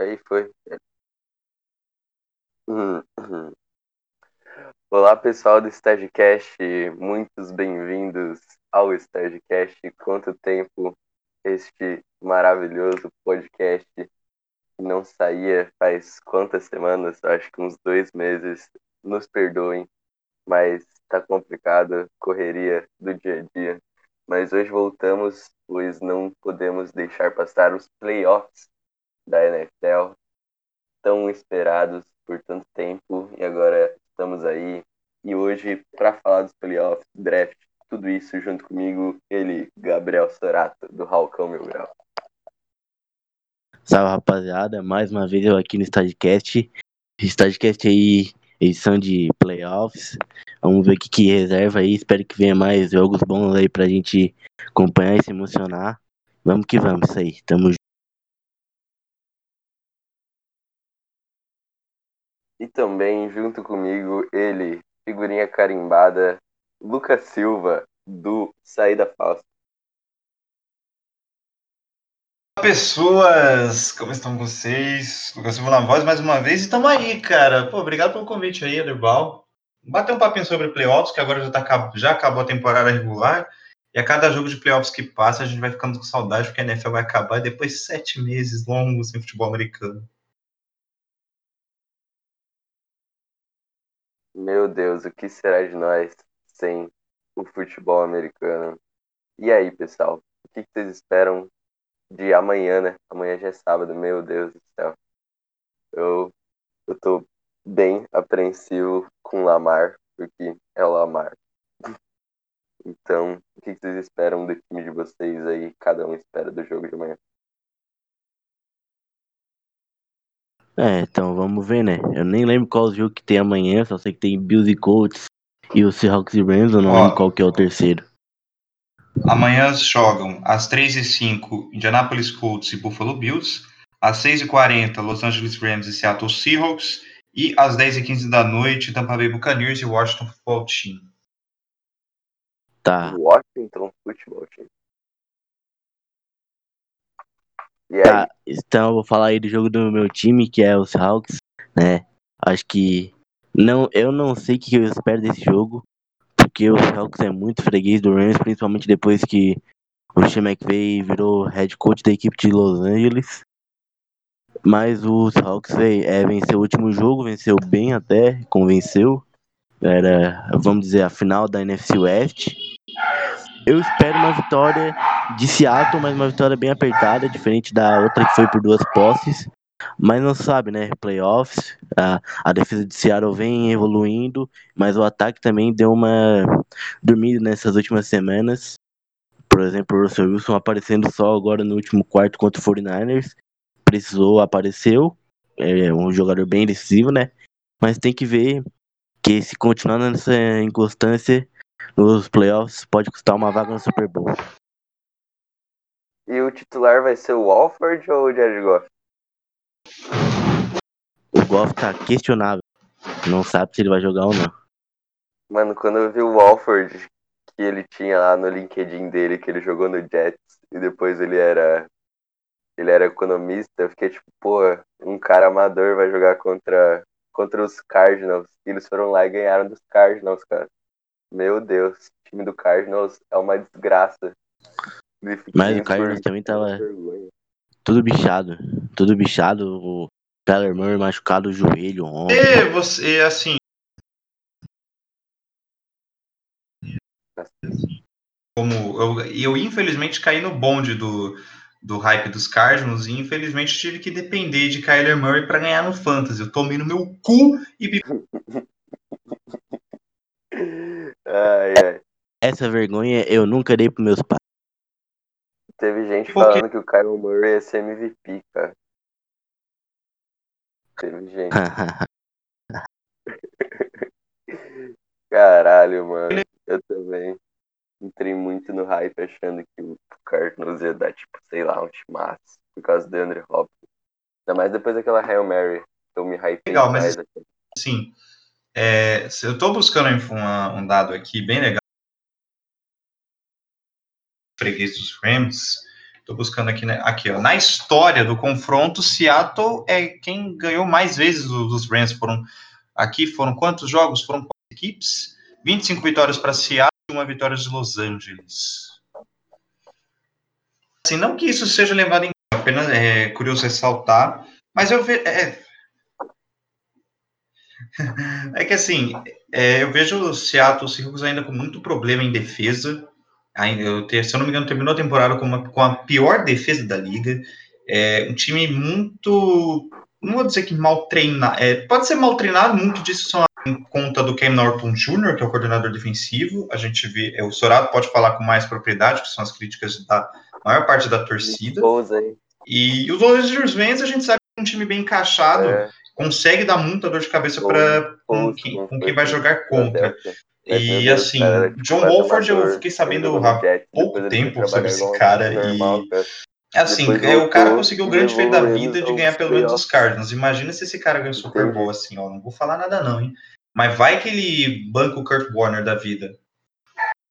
Aí foi. Hum, hum. Olá, pessoal do Stagecast, muitos bem-vindos ao Stagecast. Quanto tempo este maravilhoso podcast não saía faz quantas semanas? Acho que uns dois meses. Nos perdoem, mas tá complicado, correria do dia a dia. Mas hoje voltamos, pois não podemos deixar passar os playoffs da NFL, tão esperados por tanto tempo, e agora estamos aí. E hoje, para falar dos playoffs, draft, tudo isso junto comigo, ele, Gabriel Sorato, do Halcão Mil Grau. Salve rapaziada, mais uma vez eu aqui no Stadcast. Stadcast aí, edição de playoffs. Vamos ver o que, que reserva aí. Espero que venha mais jogos bons aí pra gente acompanhar e se emocionar. Vamos que vamos, isso aí. Tamo junto. E também, junto comigo, ele, figurinha carimbada, Lucas Silva, do Saída Falsa. Olá, pessoas! Como estão vocês? Lucas Silva na voz mais uma vez e tamo aí, cara. Pô, obrigado pelo convite aí, Aderbal. Bater um papinho sobre playoffs, que agora já, tá, já acabou a temporada regular. E a cada jogo de playoffs que passa, a gente vai ficando com saudade, porque a NFL vai acabar depois de sete meses longos sem futebol americano. Meu Deus, o que será de nós sem o futebol americano? E aí, pessoal? O que vocês esperam de amanhã, né? Amanhã já é sábado, meu Deus do céu. Eu, eu tô bem apreensivo com Lamar, porque é Lamar. Então, o que vocês esperam do time de vocês aí? Cada um espera do jogo de amanhã. É, então vamos ver, né? Eu nem lembro qual jogo que tem amanhã, só sei que tem Bills e Colts e o Seahawks e Rams, eu não Ó. lembro qual que é o terceiro. Amanhã jogam às 3h05 Indianapolis Colts e Buffalo Bills, às 6h40 Los Angeles Rams e Seattle Seahawks, e às 10h15 da noite Tampa Bay Buccaneers e Washington Football Team. Tá, Washington Futebol Team. E aí? Tá. Então eu vou falar aí do jogo do meu time, que é o Seahawks, né? Acho que não, eu não sei o que eu espero desse jogo, porque o Seahawks é muito freguês do Rams, principalmente depois que o Sean McVay virou head coach da equipe de Los Angeles. Mas o Seahawks véi, é, venceu o último jogo, venceu bem até, convenceu. Era, vamos dizer, a final da NFC West. Eu espero uma vitória de Seattle, mas uma vitória bem apertada, diferente da outra que foi por duas posses. Mas não sabe, né? Playoffs, a, a defesa de Seattle vem evoluindo, mas o ataque também deu uma dormida nessas últimas semanas. Por exemplo, o Russell Wilson aparecendo só agora no último quarto contra o 49ers. Precisou, apareceu. É um jogador bem decisivo, né? Mas tem que ver que se continuar nessa inconstância nos playoffs, pode custar uma vaga no Super Bowl. E o titular vai ser o Alford ou o Jared Goff? O Goff tá questionável. Não sabe se ele vai jogar ou não. Mano, quando eu vi o Alford que ele tinha lá no LinkedIn dele, que ele jogou no Jets e depois ele era ele era economista, eu fiquei tipo, pô, um cara amador vai jogar contra contra os Cardinals. E eles foram lá e ganharam dos Cardinals, cara. Meu Deus, o time do Cardinals é uma desgraça. Mas o Cardinals também tava vergonha. tudo bichado. Tudo bichado. O Tyler Murray machucado o joelho ontem. E você, assim. Como eu, eu infelizmente caí no bonde do, do hype dos Cardinals e infelizmente tive que depender de Kyler Murray para ganhar no Fantasy. Eu tomei no meu cu e Ai, ai. Essa vergonha eu nunca dei pros meus pais. Teve gente falando que o Kyle Murray ia ser MVP, cara. Teve gente. Caralho, mano. Eu também entrei muito no hype achando que o Cardinals ia dar, tipo, sei lá, um timaço por causa do Andrew Hopkins. Ainda mais depois daquela Hail Mary. Eu me hypei Legal, mas- demais. assim, é, eu estou buscando uma- um dado aqui bem legal freguês dos Rams. Tô buscando aqui, né? Aqui, ó. Na história do confronto, Seattle é quem ganhou mais vezes dos Rams. Foram aqui foram quantos jogos? Foram quatro equipes. 25 vitórias para Seattle e uma vitória de Los Angeles. Assim, não que isso seja levado em apenas é curioso ressaltar, mas eu vejo. É, é que assim, é, eu vejo o Seattle Seahawks ainda com muito problema em defesa. Ainda, eu se eu não me engano, terminou a temporada com, uma, com a pior defesa da liga. É um time muito. Não vou dizer que mal treinado. É, pode ser mal treinado, muito disso são em conta do Cam Norton Jr., que é o coordenador defensivo. A gente vê. É, o Sorato pode falar com mais propriedade, que são as críticas da maior parte da torcida. E os Los Rams, a gente sabe que é um time bem encaixado. É consegue dar muita dor de cabeça para com, quem, com quem vai jogar contra. E assim, John Wolford, eu fiquei sabendo há pouco tempo sobre esse cara e assim, o cara conseguiu o grande feito da vida de ganhar pelo menos os Cardinals. Imagina se esse cara ganha o Super Bowl assim, ó, não vou falar nada não, hein. Mas vai que ele banca o Kurt Warner da vida.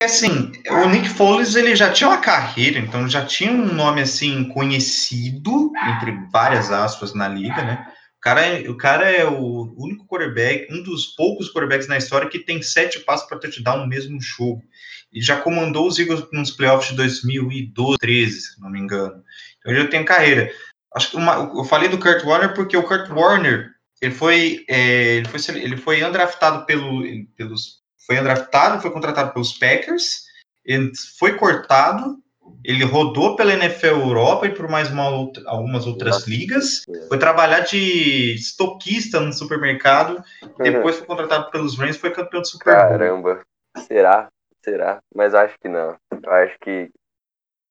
Assim, o Nick Foles ele já tinha uma carreira, então já tinha um nome assim conhecido entre várias aspas na liga, né? O cara, é, o cara é o único quarterback, um dos poucos quarterbacks na história que tem sete passos para touchdown no mesmo jogo. E já comandou os Eagles nos playoffs de 2012, 13, se não me engano. Então ele já tem carreira. Acho que uma, eu falei do Kurt Warner porque o Kurt Warner ele foi, é, ele foi, ele foi undraftado pelo, pelos, foi undraftado, foi contratado pelos Packers, ele foi cortado ele rodou pela NFL Europa e por mais uma outra, algumas outras Nossa. ligas. Foi trabalhar de estoquista no supermercado. Depois foi contratado pelos Rams e foi campeão do Super Bowl. Caramba, será? Será? Mas acho que não. Eu acho que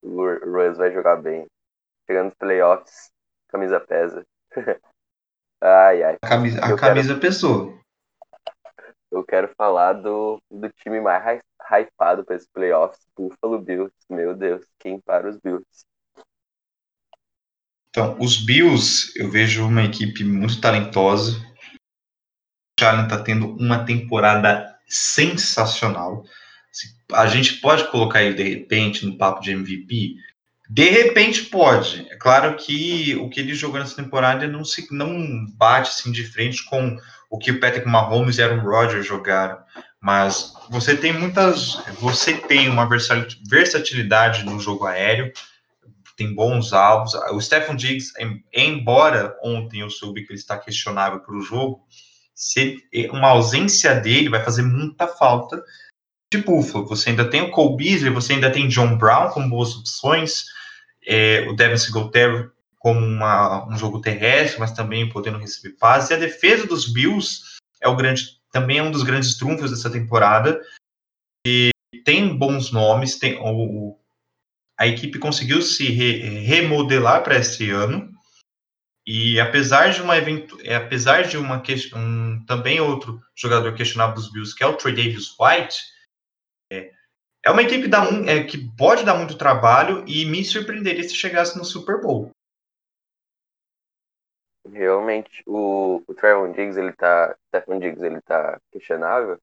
o Rams vai jogar bem. Chegando nos playoffs, camisa pesa. ai, ai. A camisa, a camisa quero... pesou. Eu quero falar do, do time mais hypado para esses playoffs, Buffalo Bills. Meu Deus, quem para os Bills? Então, os Bills, eu vejo uma equipe muito talentosa. O Allen está tendo uma temporada sensacional. A gente pode colocar ele de repente no papo de MVP? De repente pode. É claro que o que ele jogou nessa temporada não se não bate assim de frente com o que o Patrick Mahomes e Aaron Rodgers jogaram. Mas você tem muitas. Você tem uma versatilidade no jogo aéreo, tem bons alvos. O Stephen Diggs, embora ontem eu soube que ele está questionável para o jogo, se, uma ausência dele vai fazer muita falta de Buffalo. Você ainda tem o Cole Beasley, você ainda tem John Brown como boas opções, é, o Devin Singletary como uma, um jogo terrestre, mas também podendo receber passes. E a defesa dos Bills é o grande também é um dos grandes trunfos dessa temporada. E tem bons nomes, tem o, a equipe conseguiu se re, remodelar para esse ano. E apesar de uma é, apesar de uma um, também outro jogador questionável dos Bills, que é o Trey Davis White, é, é uma equipe da, é, que pode dar muito trabalho e me surpreenderia se chegasse no Super Bowl. Realmente, o, o Trevon Diggs, ele tá. Stephen Diggs, ele tá questionável.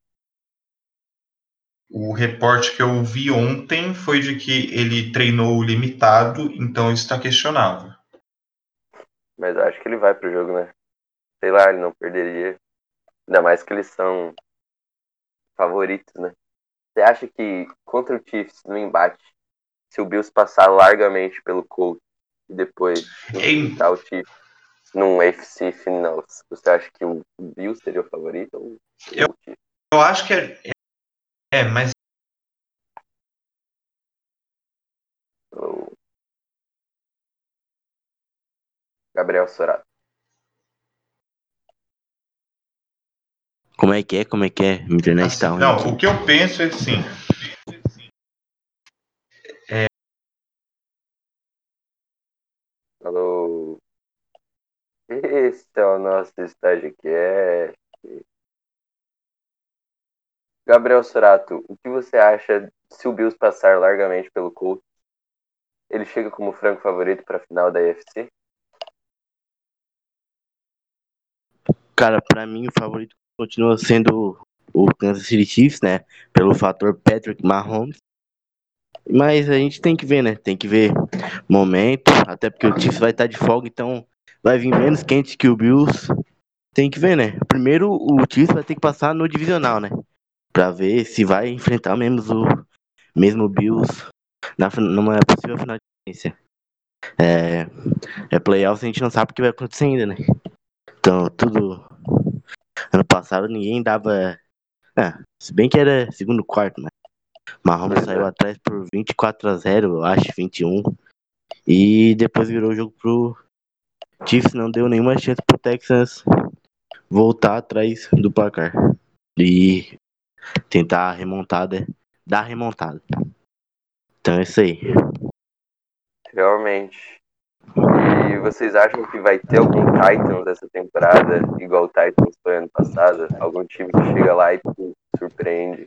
O reporte que eu vi ontem foi de que ele treinou limitado, então isso está questionável. Mas eu acho que ele vai pro jogo, né? Sei lá, ele não perderia. Ainda mais que eles são favoritos, né? Você acha que contra o Chiefs, no embate, se o Bills passar largamente pelo Colts e depois enfrentar o Chiefs, num FC final, você acha que o Bill seria o favorito? Ou eu, eu acho que é, é, mas Gabriel Sorato. Como é que é? Como é que é? Internet assim, tá ruim. Não, aqui. o que eu penso é assim. É... Alô? Esse é o nosso StagiCast. Gabriel Sorato, o que você acha se o Bills passar largamente pelo Colts? Ele chega como franco favorito para a final da UFC? Cara, para mim o favorito continua sendo o Kansas City Chiefs, né? Pelo fator Patrick Mahomes. Mas a gente tem que ver, né? Tem que ver momento, até porque o Chiefs vai estar de folga, então vai vir menos quente que o Bills. Tem que ver, né? Primeiro o Chiefs vai ter que passar no divisional, né? Pra ver se vai enfrentar mesmo o mesmo Bills na, numa possível final de conferência. É, é playoffs, a gente não sabe o que vai acontecer ainda, né? Então, tudo. Ano passado ninguém dava. Ah, se bem que era segundo quarto, né? Mahomes saiu atrás por 24 a 0, eu acho, 21. E depois virou o jogo pro Chiefs, não deu nenhuma chance pro Texans voltar atrás do placar. E tentar a remontada, dar a remontada. Então é isso aí. Realmente. E vocês acham que vai ter algum Titans essa temporada, igual o Titans foi ano passado? Algum time que chega lá e surpreende?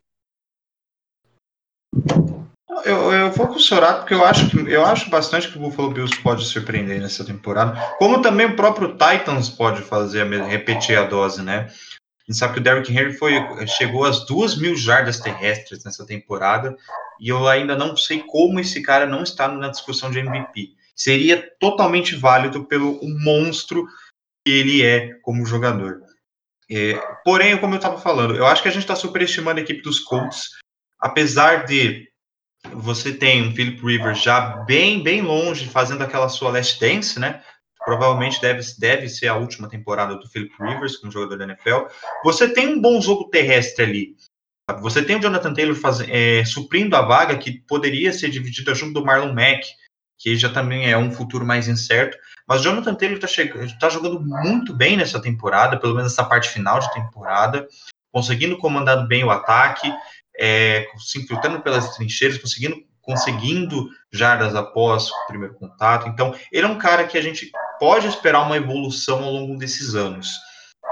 Eu, eu vou com o Sorato porque eu acho, que, eu acho bastante que o Buffalo Bills pode surpreender nessa temporada. Como também o próprio Titans pode fazer, repetir a dose, né? A gente sabe que o Derrick Henry foi, chegou às duas mil jardas terrestres nessa temporada e eu ainda não sei como esse cara não está na discussão de MVP. Seria totalmente válido pelo monstro que ele é como jogador. É, porém, como eu estava falando, eu acho que a gente está superestimando a equipe dos Colts apesar de você tem um Philip Rivers já bem, bem longe, fazendo aquela sua last dance, né? Provavelmente deve, deve ser a última temporada do Philip Rivers como jogador da NFL. Você tem um bom jogo terrestre ali. Você tem o Jonathan Taylor faz, é, suprindo a vaga que poderia ser dividida junto do Marlon Mack, que já também é um futuro mais incerto. Mas o Jonathan Taylor está tá jogando muito bem nessa temporada, pelo menos nessa parte final de temporada, conseguindo comandar bem o ataque é, se infiltrando pelas trincheiras, conseguindo, conseguindo jardas após o primeiro contato. Então, ele é um cara que a gente pode esperar uma evolução ao longo desses anos.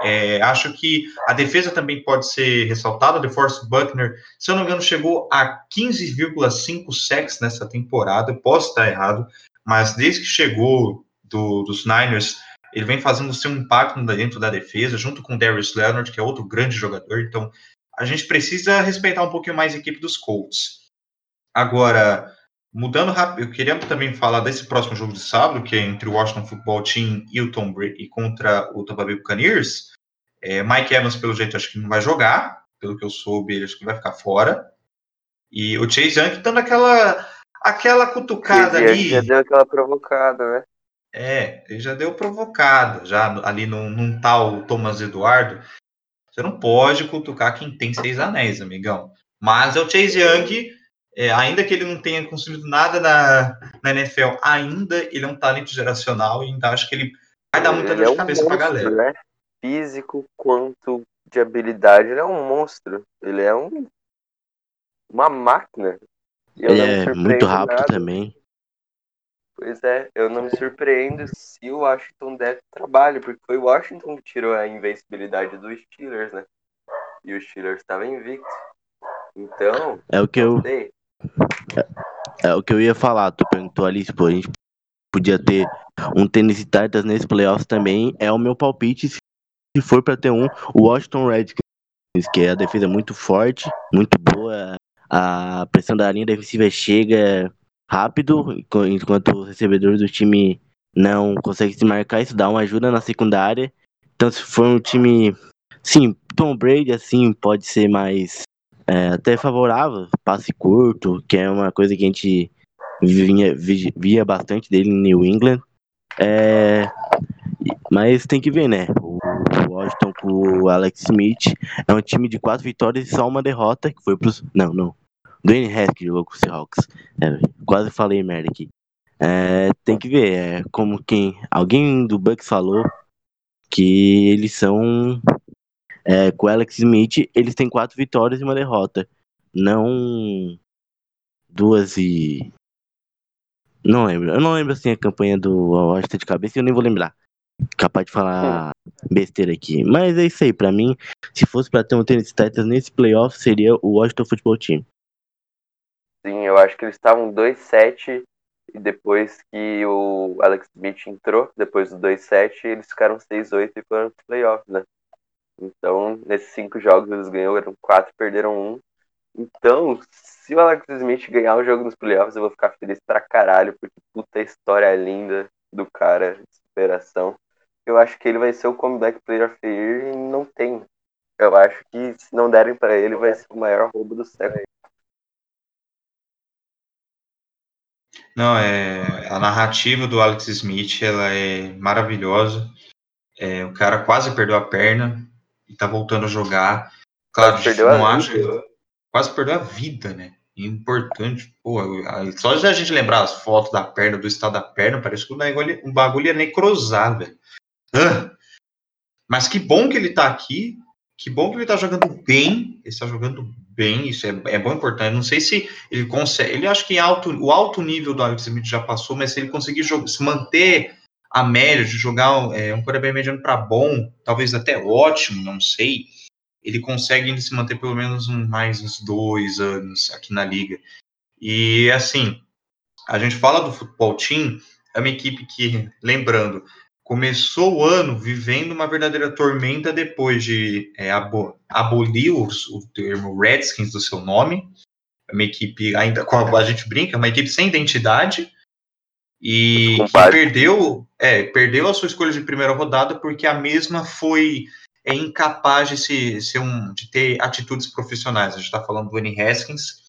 É, acho que a defesa também pode ser ressaltada. The Force Buckner, se eu não me engano, chegou a 15,5 sacks nessa temporada. posso estar errado, mas desde que chegou do, dos Niners, ele vem fazendo seu impacto dentro da defesa, junto com Darius Leonard, que é outro grande jogador. Então, a gente precisa respeitar um pouquinho mais a equipe dos Colts. Agora, mudando rápido, eu queria também falar desse próximo jogo de sábado, que é entre o Washington Football Team e o Tom Brady contra o Tampa Bay Buccaneers. É, Mike Evans, pelo jeito, acho que não vai jogar, pelo que eu soube, ele acho que vai ficar fora. E o Chase Young dando aquela, aquela cutucada ali. Já deu aquela provocada, né? É, ele já deu provocada, já ali num, num tal Thomas Eduardo. Você não pode cutucar quem tem seis anéis, amigão. Mas é o Chase Young, é, ainda que ele não tenha construído nada na, na NFL, ainda ele é um talento geracional e então acho que ele vai dar muita ele dor de é um cabeça monstro, pra galera. Né? Físico quanto de habilidade, ele é um monstro. Ele é um uma máquina. ele é muito rápido nada. também. Pois é, eu não me surpreendo se o Washington der trabalho, porque foi o Washington que tirou a invencibilidade dos Steelers, né? E os Steelers estavam invictos. Então, é o que eu é, é, o que eu ia falar, tu perguntou ali, pô, a gente podia ter um Tennessee Titans nesse playoffs também, é o meu palpite se for para ter um, o Washington Redskins, que é a defesa muito forte, muito boa, a pressão da linha defensiva chega rápido, enquanto o recebedor do time não consegue se marcar, isso dá uma ajuda na secundária. Então, se for um time. Sim, Tom Brady, assim, pode ser mais. É, até favorável, passe curto, que é uma coisa que a gente vinha, via bastante dele em New England. É, mas tem que ver, né? O Washington com o Alex Smith é um time de quatro vitórias e só uma derrota, que foi pros. Não, não. Dwayne Haskins jogou com o Seahawks. É, quase falei merda aqui. É, tem que ver, é, como quem. Alguém do Bucks falou que eles são. É, com o Alex Smith, eles têm quatro vitórias e uma derrota. Não duas e. Não lembro. Eu não lembro assim a campanha do Washington de cabeça e eu nem vou lembrar. Capaz de falar besteira aqui. Mas é isso aí, pra mim, se fosse pra ter um Tennessee Titans nesse playoff, seria o Washington Football Team. Sim, eu acho que eles estavam 2-7 e depois que o Alex Smith entrou, depois do 2-7, eles ficaram 6-8 e foram para playoffs, né? Então, nesses cinco jogos eles ganharam quatro, perderam um. Então, se o Alex Smith ganhar o jogo nos playoffs, eu vou ficar feliz pra caralho, porque puta história linda do cara, de superação. Eu acho que ele vai ser o comeback player of the year e não tem. Eu acho que se não derem para ele, vai ser o maior roubo do século. Não, é a narrativa do Alex Smith, ela é maravilhosa. É, o cara quase perdeu a perna e tá voltando a jogar. Claro, Quase perdeu não a acho, vida. quase perdeu a vida, né? Importante, pô, só de a gente lembrar as fotos da perna, do estado da perna, parece que o bagulho, o bagulho ia necrosar, velho. Ah! Mas que bom que ele tá aqui, que bom que ele tá jogando bem, ele está jogando bem, isso é, é bom importante. Não sei se ele consegue, ele acho que alto, o alto nível do Alex Smith já passou, mas se ele conseguir jo- se manter a média de jogar é, um quarterback mediano para bom, talvez até ótimo, não sei, ele consegue se manter pelo menos um- mais uns dois anos aqui na liga. E assim, a gente fala do futebol team, é uma equipe que, lembrando, começou o ano vivendo uma verdadeira tormenta depois de é, abo- abolir os- o termo Redskins do seu nome. É uma equipe ainda, com a, a gente brinca, é uma equipe sem identidade e perdeu, é, perdeu a sua escolha de primeira rodada porque a mesma foi é incapaz de, se, ser um, de ter atitudes profissionais. A gente está falando do N. Haskins,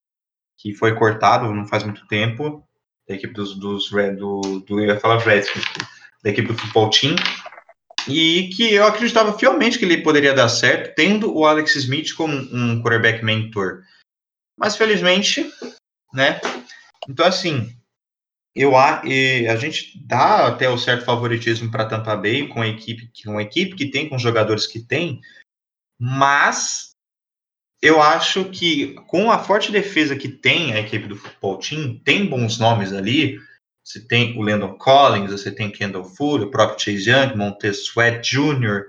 que foi cortado não faz muito tempo, da equipe dos, dos do, do, eu ia falar Redskins, da equipe do futebol team, e que eu acreditava fielmente que ele poderia dar certo, tendo o Alex Smith como um quarterback mentor. Mas felizmente, né? Então assim, eu a, a gente dá até o certo favoritismo para Tampa Bay com a equipe, com a equipe que tem, com os jogadores que tem, mas eu acho que com a forte defesa que tem a equipe do futebol team, tem bons nomes ali. Você tem o Landon Collins, você tem Kendall Fuller, o próprio Chase Young, Montez Sweat Jr.,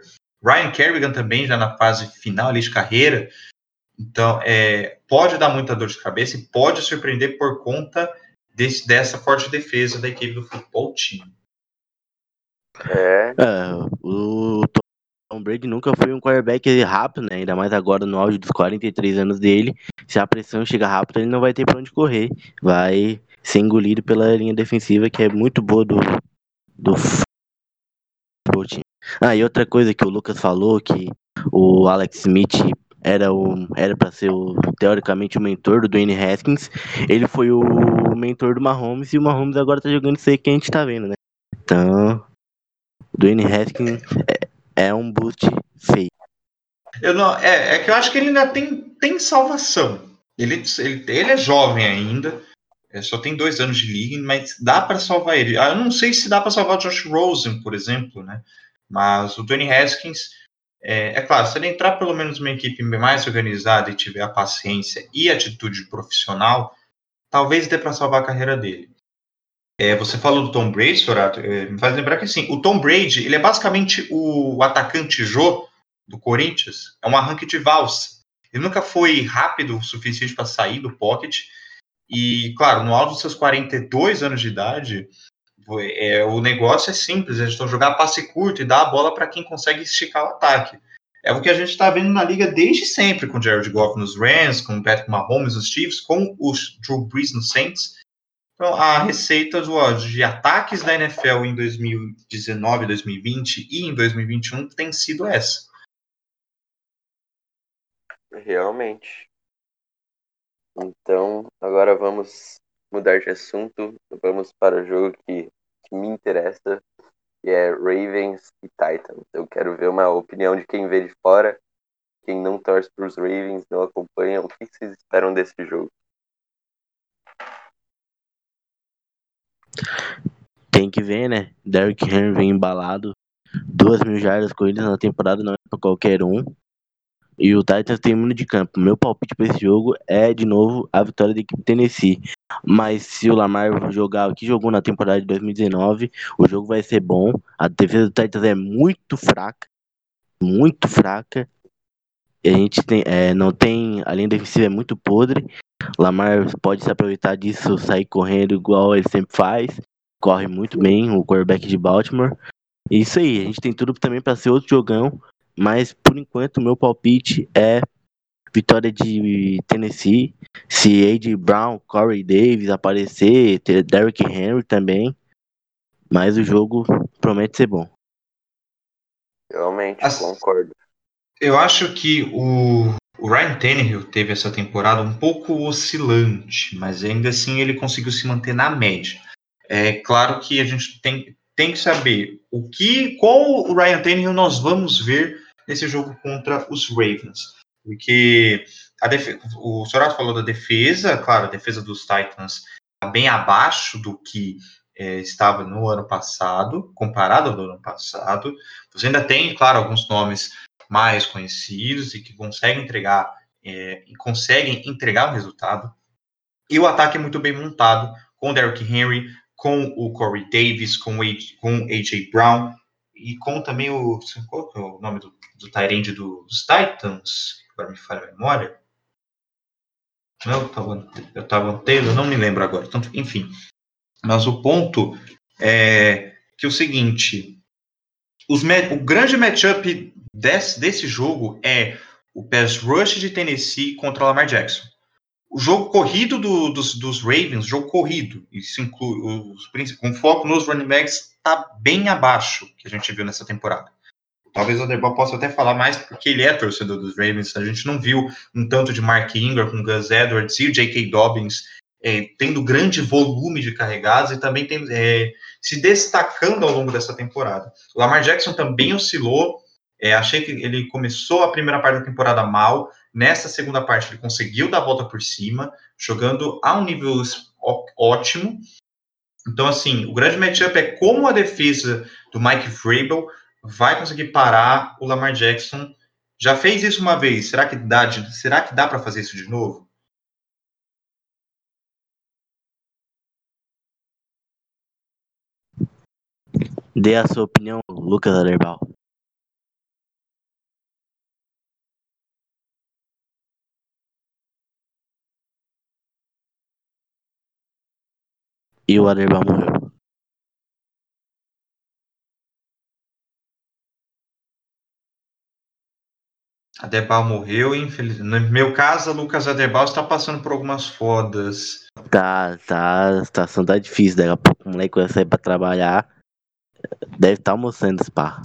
Ryan Kerrigan também já na fase final ali de carreira. Então, é, pode dar muita dor de cabeça e pode surpreender por conta desse, dessa forte defesa da equipe do futebol team. É, É, o Tom Brady nunca foi um quarterback rápido, né? Ainda mais agora no auge dos 43 anos dele. Se a pressão chega rápido, ele não vai ter pra onde correr. Vai ser engolido pela linha defensiva, que é muito boa do, do team. Ah, e outra coisa que o Lucas falou, que o Alex Smith era o era para ser o teoricamente o mentor do Dwayne Haskins. Ele foi o mentor do Mahomes e o Mahomes agora tá jogando isso aí que a gente tá vendo, né? Então, o Dwayne Haskins é, é um boost feio. Eu não, é, é que eu acho que ele ainda tem, tem salvação. Ele, ele, ele é jovem ainda, é, só tem dois anos de liga, mas dá para salvar ele. Ah, Eu não sei se dá para salvar o Josh Rosen, por exemplo, né? Mas o Tony Haskins, é, é claro, se ele entrar pelo menos numa equipe mais organizada e tiver a paciência e atitude profissional, talvez dê para salvar a carreira dele. É, você falou do Tom Brady, Sorato, é, me faz lembrar que assim, o Tom Brady, ele é basicamente o atacante Jô do Corinthians, é um arranque de valsa. Ele nunca foi rápido o suficiente para sair do pocket. E, claro, no auge dos seus 42 anos de idade, é, o negócio é simples: eles estão jogar passe curto e dar a bola para quem consegue esticar o ataque. É o que a gente está vendo na liga desde sempre, com Jared Goff nos Rams, com o Patrick Mahomes nos Chiefs, com o Drew Brees nos Saints. Então, a receita do, de ataques da NFL em 2019, 2020 e em 2021 tem sido essa. realmente. Então, agora vamos mudar de assunto. Vamos para o jogo que, que me interessa, que é Ravens e Titans. Eu quero ver uma opinião de quem vê de fora, quem não torce para os Ravens, não acompanha. O que vocês esperam desse jogo? Tem que ver, né? Derrick Henry vem embalado. Duas mil jardas corridas na temporada não é pra qualquer um. E o Titans tem de campo. Meu palpite pra esse jogo é, de novo, a vitória da equipe Tennessee. Mas se o Lamar jogar o que jogou na temporada de 2019, o jogo vai ser bom. A defesa do Titans é muito fraca. Muito fraca. E a gente tem, é, não tem. A linha defensiva é muito podre. Lamar pode se aproveitar disso, sair correndo igual ele sempre faz. Corre muito bem, o quarterback de Baltimore. Isso aí, a gente tem tudo também para ser outro jogão. Mas por enquanto, meu palpite é vitória de Tennessee. Se A.J. Brown, Corey Davis aparecer, ter Derrick Henry também. Mas o jogo promete ser bom. Realmente, As- concordo. Eu acho que o, o Ryan Tannehill teve essa temporada um pouco oscilante, mas ainda assim ele conseguiu se manter na média. É claro que a gente tem, tem que saber o que, qual o Ryan Tannehill nós vamos ver nesse jogo contra os Ravens. Porque a defe- o Sorato falou da defesa, claro, a defesa dos Titans está bem abaixo do que é, estava no ano passado, comparado ao ano passado. Você ainda tem, claro, alguns nomes mais conhecidos e que conseguem entregar é, conseguem entregar o resultado. E o ataque é muito bem montado com o Derrick Henry, com o Corey Davis, com o AJ Brown e com também o qual é o nome do, do Tyrande dos Titans, agora me falha a memória. Não, eu tava, eu tava Taylor, não me lembro agora. Tanto, enfim, mas o ponto é que o seguinte, os, o grande matchup desse, desse jogo é o pass rush de Tennessee contra Lamar Jackson. O jogo corrido do- dos, dos Ravens, jogo corrido, isso inclui os, com foco nos running backs, está bem abaixo que a gente viu nessa temporada. Talvez o Aderbal possa até falar mais porque ele é torcedor dos Ravens. A gente não viu um tanto de Mark Ingram com Gus Edwards e o J.K. Dobbins é, tendo grande volume de carregados e também tem, é, se destacando ao longo dessa temporada. O Lamar Jackson também oscilou. É, achei que ele começou a primeira parte da temporada mal. Nessa segunda parte, ele conseguiu dar a volta por cima, jogando a um nível ótimo. Então, assim, o grande matchup é como a defesa do Mike Vrabel vai conseguir parar o Lamar Jackson. Já fez isso uma vez. Será que dá, será que dá para fazer isso de novo? Dê a sua opinião, Lucas Aderbal. E o Aderbal morreu. Adebal morreu, infelizmente. No meu caso, Lucas Adebal está passando por algumas fodas. Tá, tá, a situação tá difícil. Daqui a pouco o moleque vai sair pra trabalhar. Deve estar almoçando esse pá.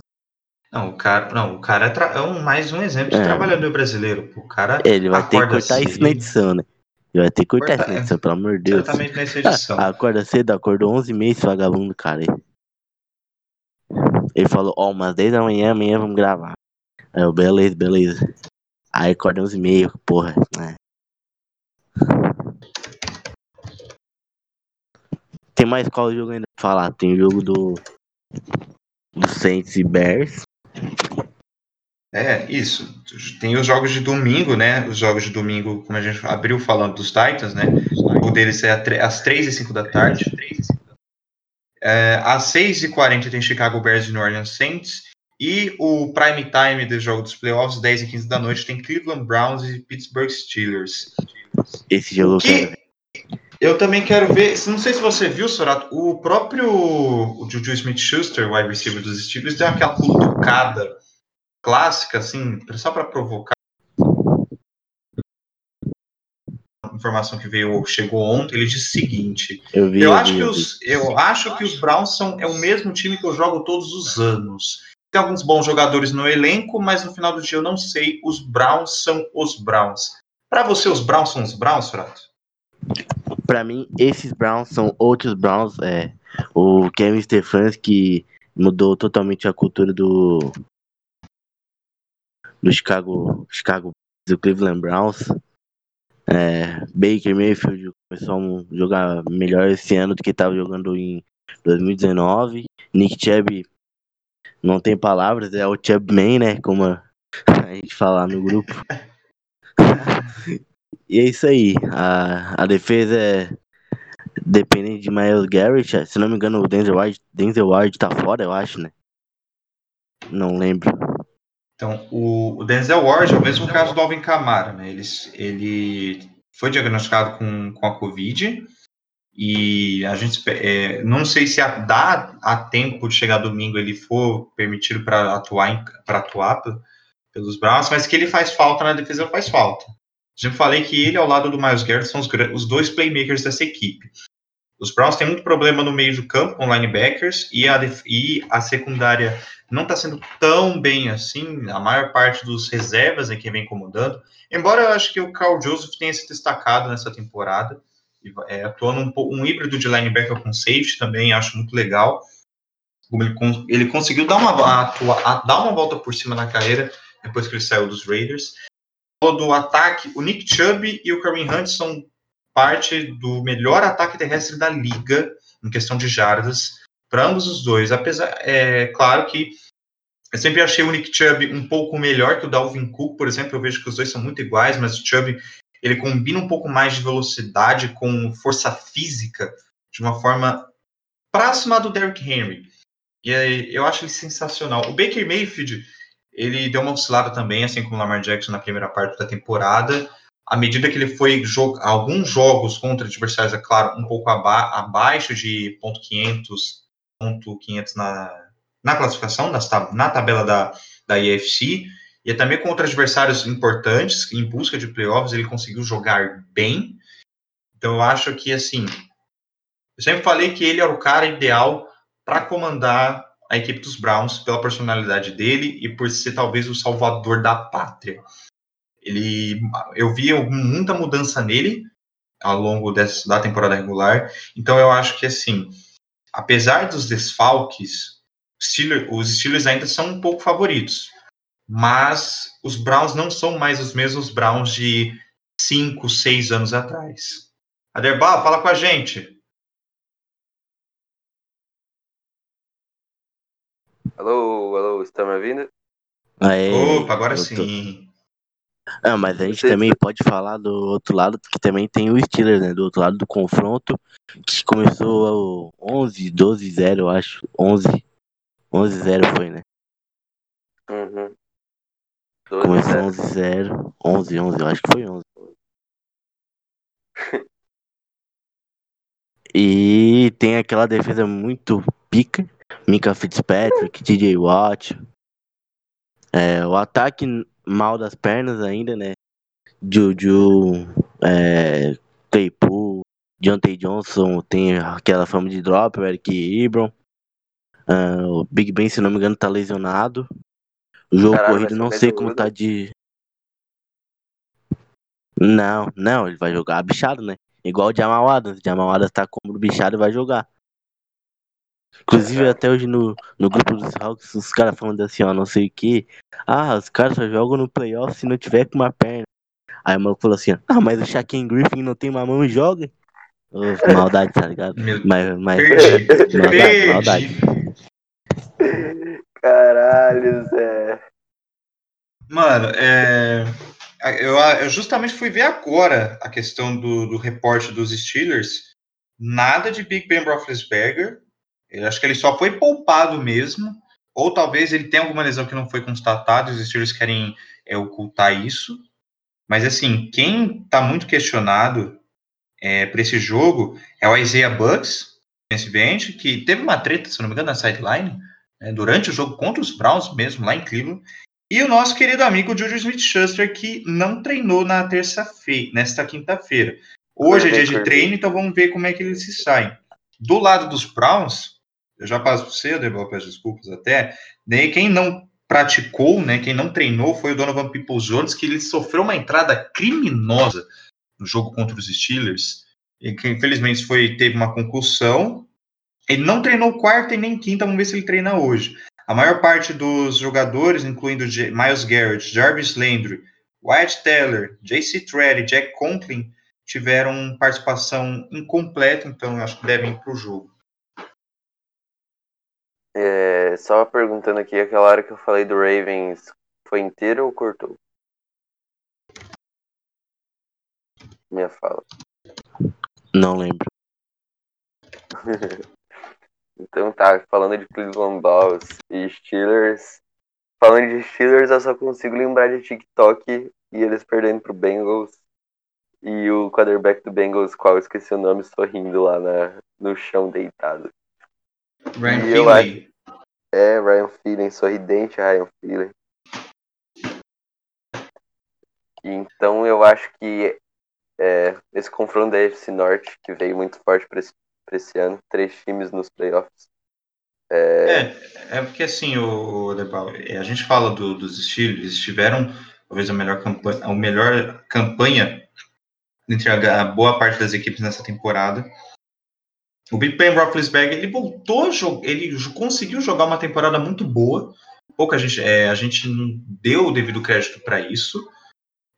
Não, o cara, não, o cara é, é um, mais um exemplo de É. trabalhador brasileiro. O cara Ele vai ter que cortar isso cedo. na edição, né? Ele vai ter que cortar isso na é. edição, pelo amor de Deus. certamente nessa edição. Ah, acorda cedo, acordou 11 h esse vagabundo, cara. Ele falou, ó, umas 10 da manhã, amanhã vamos gravar. Aí eu, beleza, beleza. Aí acorda 11 h 30 porra. é. Tem mais qual jogo ainda pra falar? Tem o jogo do. Do Saints e Bears. É, isso. Tem os jogos de domingo, né? Os jogos de domingo, como a gente abriu falando dos Titans, né? O jogo deles é às 3 e 5 da tarde. É, às 6 e 40 tem Chicago Bears e New Orleans Saints. E o prime time do jogo dos playoffs, 10 e 15 da noite, tem Cleveland Browns e Pittsburgh Steelers. Esse jogo. Que eu também quero ver, não sei se você viu, Sorato, o próprio o Juju Smith-Schuster, o wide receiver dos Steelers, deu aquela cutucada clássica, assim, só para provocar. Informação que veio, chegou ontem, ele disse o seguinte: Eu vi. eu eu acho, vi, que os, eu acho que os Browns são é o mesmo time que eu jogo todos os anos. Tem alguns bons jogadores no elenco, mas no final do dia eu não sei. Os Browns são os Browns. Para você, os Browns são os Browns, Frato? Pra mim, esses Browns são outros Browns. É, o Kevin Stefanski mudou totalmente a cultura do. Do Chicago. Chicago do Cleveland Browns. É, Baker Mayfield começou a jogar melhor esse ano do que estava jogando em 2019. Nick Chubb não tem palavras, é o Chubb Man, né? Como a gente fala no grupo. e é isso aí. A, a defesa é dependente de Miles Garrett. Se não me engano, o Denzel Ward, Denzel Ward tá fora, eu acho, né? Não lembro. Então, o, o Denzel Ward é o mesmo caso do Alvin Kamara, né? Ele, ele foi diagnosticado com, com a Covid e a gente é, não sei se a, dá a tempo de chegar domingo ele for permitido para atuar para atuar pelos Browns, mas que ele faz falta na defesa, faz falta. Já falei que ele, ao lado do Miles Garrett, são os, os dois playmakers dessa equipe. Os Browns têm muito problema no meio do campo com linebackers e a, e a secundária não está sendo tão bem assim. A maior parte dos reservas é quem vem incomodando. Embora eu acho que o Carl Joseph tenha se destacado nessa temporada, é, atuando um, um híbrido de linebacker com safety também, acho muito legal. Ele, ele conseguiu dar uma, atua, dar uma volta por cima na carreira depois que ele saiu dos Raiders. Do ataque, o Nick Chubb e o Kareem Hunt são parte do melhor ataque terrestre da liga em questão de jardas para ambos os dois. Apesar, é claro que eu sempre achei o Nick Chubb um pouco melhor que o Dalvin Cook, por exemplo. Eu vejo que os dois são muito iguais, mas o Chubb ele combina um pouco mais de velocidade com força física de uma forma próxima do Derrick Henry. E aí, eu acho ele sensacional. O Baker Mayfield, ele deu uma oscilada também, assim como o Lamar Jackson na primeira parte da temporada. À medida que ele foi jogar alguns jogos contra adversários, é claro, um pouco aba abaixo de ponto .500, ponto .500 na, na classificação, na, na tabela da, da IFC, e também contra adversários importantes, em busca de playoffs, ele conseguiu jogar bem. Então eu acho que, assim, eu sempre falei que ele era o cara ideal para comandar a equipe dos Browns pela personalidade dele e por ser talvez o salvador da pátria. Ele, eu vi muita mudança nele ao longo dessa, da temporada regular, então eu acho que assim, apesar dos desfalques, Steelers, os Steelers ainda são um pouco favoritos, mas os Browns não são mais os mesmos Browns de 5, 6 anos atrás. Aderbal, fala com a gente. Alô, alô, está me ouvindo? Aê, Opa, agora sim. Ah, mas a gente Você... também pode falar do outro lado, que também tem o Steelers, né? Do outro lado do confronto, que começou 11, 12, 0, eu acho. 11, 11, 0 foi, né? Uhum. Começou 11, 0. 11, 11, eu acho que foi 11. e tem aquela defesa muito pica Mika Fitzpatrick, TJ Watt. É, o ataque mal das pernas ainda, né? Juju, é, Claypool, Deontay Johnson tem aquela fama de drop, o Eric Ibron. Uh, o Big Ben, se não me engano, tá lesionado. O jogo Caralho, corrido não sei como tá de. Não, não, ele vai jogar bichado, né? Igual o Jamal Adams. O Jamal Adams tá como bichado e vai jogar. Inclusive, até hoje no, no grupo dos Hawks, os caras falando assim, ó, não sei o que. Ah, os caras só jogam no playoff se não tiver com uma perna. Aí o maluco falou assim, ah, mas o Shaquem Griffin não tem uma mão e joga. Oh, maldade, tá ligado? Meu mas, mas perdi, maldade, perdi. maldade. Caralho, Zé. Mano, é... eu, eu justamente fui ver agora a questão do, do reporte dos Steelers. Nada de Big Ben Roethlisberger, eu acho que ele só foi poupado mesmo, ou talvez ele tenha alguma lesão que não foi constatada, os Steelers querem é, ocultar isso. Mas assim, quem está muito questionado é, para esse jogo é o Isaiah Bucks, defensive que teve uma treta, se não me engano, na sideline, né, durante o jogo contra os Browns mesmo, lá em Cleveland. E o nosso querido amigo Juju Smith-Schuster, que não treinou na terça-feira, nesta quinta-feira. Hoje é dia de treino, então vamos ver como é que ele se sai. Do lado dos Browns, eu já passo para você, Debel, peço desculpas até, né, quem não praticou, né, quem não treinou foi o Donovan Peoples Jones, que ele sofreu uma entrada criminosa no jogo contra os Steelers, e que infelizmente foi, teve uma concussão, ele não treinou quarta e nem quinta, vamos ver se ele treina hoje. A maior parte dos jogadores, incluindo Miles Garrett, Jarvis Landry, Wyatt Teller, J.C. Tread e Jack Conklin, tiveram participação incompleta, então acho que devem ir para o jogo. É, só perguntando aqui, aquela hora que eu falei do Ravens, foi inteiro ou cortou? Minha fala. Não lembro. então tá, falando de Cleveland Browns e Steelers. Falando de Steelers, eu só consigo lembrar de TikTok e eles perdendo pro Bengals. E o quarterback do Bengals, qual eu esqueci o nome, sorrindo lá na, no chão deitado. Ryan Finley. É, Ryan Finley, sorridente Ryan Finley. Então eu acho que é, esse confronto da FC Norte, que veio muito forte para esse, esse, ano, três times nos playoffs. É, é, é porque assim, o, o Debal, é, a gente fala do, dos estilos, eles tiveram talvez a melhor campanha, a melhor campanha entre a, a boa parte das equipes nessa temporada. O Ben Roethlisberger, ele voltou, ele conseguiu jogar uma temporada muito boa. Pouca gente, é, a gente não deu o devido crédito para isso,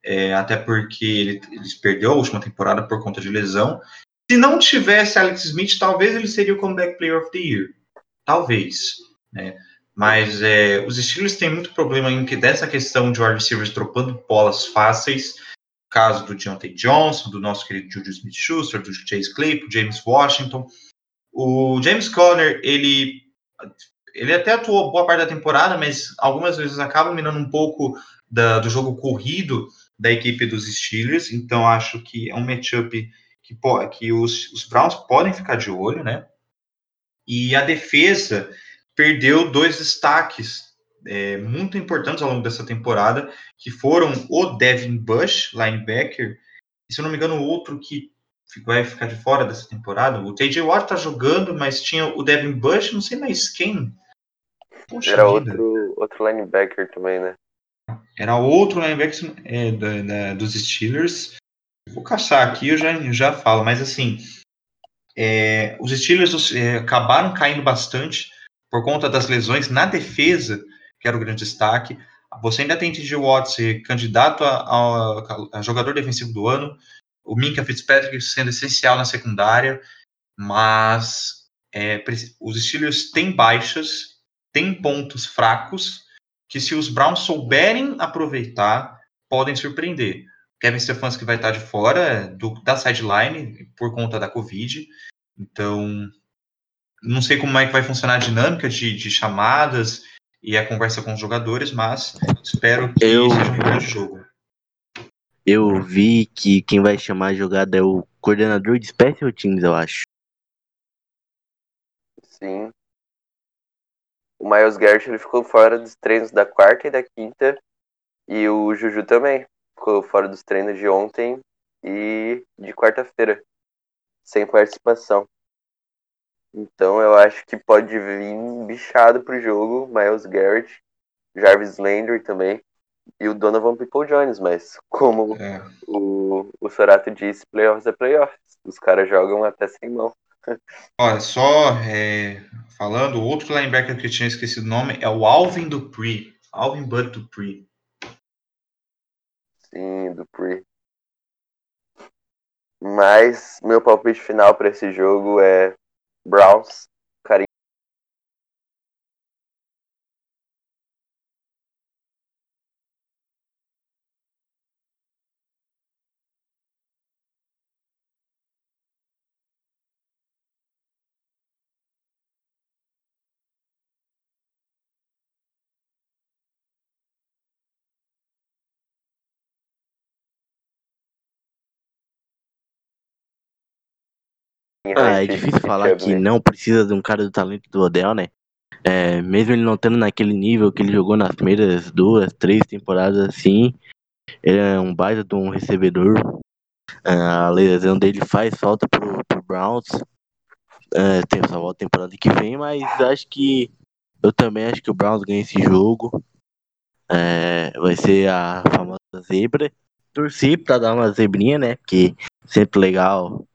é, até porque ele, ele perdeu a última temporada por conta de lesão. Se não tivesse Alex Smith, talvez ele seria o comeback player of the year. Talvez. Né? Mas é, os Steelers têm muito problema em que dessa questão de wide receivers dropando bolas fáceis. Caso do Deontay Johnson, do nosso querido Juju Smith-Schuster, do Chase Claypool, James Washington. O James Conner, ele, ele até atuou boa parte da temporada, mas algumas vezes acaba mirando um pouco da, do jogo corrido da equipe dos Steelers. Então acho que é um matchup que, que os, os Browns podem ficar de olho, né? E a defesa perdeu dois destaques é, muito importantes ao longo dessa temporada, que foram o Devin Bush, linebacker, e se eu não me engano, outro que vai ficar de fora dessa temporada. O TJ Watt tá jogando, mas tinha o Devin Bush, não sei mais quem. Poxa Era outro, outro linebacker também, né? Era outro linebacker é, da, da, dos Steelers. Vou caçar aqui, eu já, já falo, mas assim, é, os Steelers é, acabaram caindo bastante por conta das lesões na defesa, que era o grande destaque. Você ainda tem TJ Watts candidato a, a, a, jogador defensivo do ano, o Minka Fitzpatrick sendo essencial na secundária, mas é, os Steelers têm baixas, têm pontos fracos, que se os Browns souberem aproveitar, podem surpreender. Kevin Stefanski vai estar de fora do, da sideline por conta da Covid, então não sei como é que vai funcionar a dinâmica de, de chamadas e a conversa com os jogadores, mas espero que eu, seja um grande jogo. Eu vi que quem vai chamar a jogada é o coordenador de Special Teams, eu acho. Sim. O Miles Garrett ele ficou fora dos treinos da quarta e da quinta. E o Juju também ficou fora dos treinos de ontem e de quarta-feira. Sem participação. Então eu acho que pode vir bichado pro jogo, Miles Garrett, Jarvis Landry também, e o Donovan People Jones, mas como é. o, o Sorato disse, playoffs é playoffs. Os caras jogam até sem mão. Olha, só é, falando, outro linebacker que eu tinha esquecido o nome é o Alvin Dupree. Alvin Bud Dupree. Sim, Dupree. Mas meu palpite final para esse jogo é Browns, Ah, é difícil falar que não precisa de um cara do talento do Odell, né? É, mesmo ele não estando naquele nível que ele jogou nas primeiras duas, três temporadas assim, ele é um baita de um recebedor. Ah, a lesão dele faz falta pro, pro Browns. É, tem essa volta temporada que vem, mas acho que eu também acho que o Browns ganha esse jogo. É, vai ser a famosa zebra. Torci pra dar uma zebrinha, né? Porque sempre legal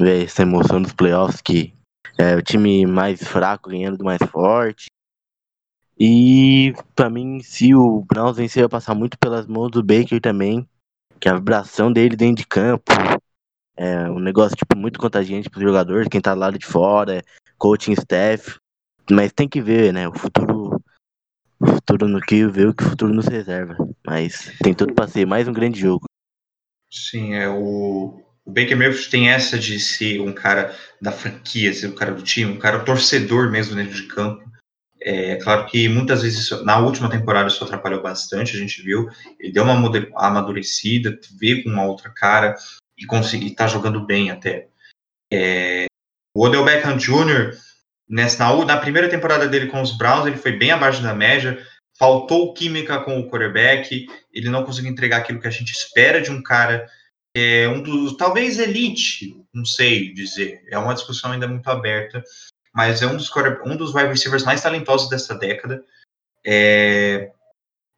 ver essa emoção dos playoffs que é o time mais fraco ganhando do mais forte. E para mim, se o Browns vencer, vai passar muito pelas mãos do Baker também, que a vibração dele dentro de campo é um negócio tipo muito contagiante para os jogadores, quem tá do lado de fora, coaching staff, mas tem que ver, né, o futuro futuro no que ver o que o futuro nos reserva, mas tem tudo para ser mais um grande jogo. Sim, é o o Baker Mayfield tem essa de ser um cara da franquia, ser um cara do time, um cara torcedor mesmo dentro de campo. É claro que muitas vezes, na última temporada, isso atrapalhou bastante, a gente viu. Ele deu uma amadurecida, veio com uma outra cara e conseguir estar tá jogando bem até. É, o Odell Beckham Jr., nessa, na, na primeira temporada dele com os Browns, ele foi bem abaixo da média, faltou química com o quarterback, ele não conseguiu entregar aquilo que a gente espera de um cara, é, um dos, talvez elite, não sei dizer, é uma discussão ainda muito aberta, mas é um dos, um dos wide receivers mais talentosos dessa década. É,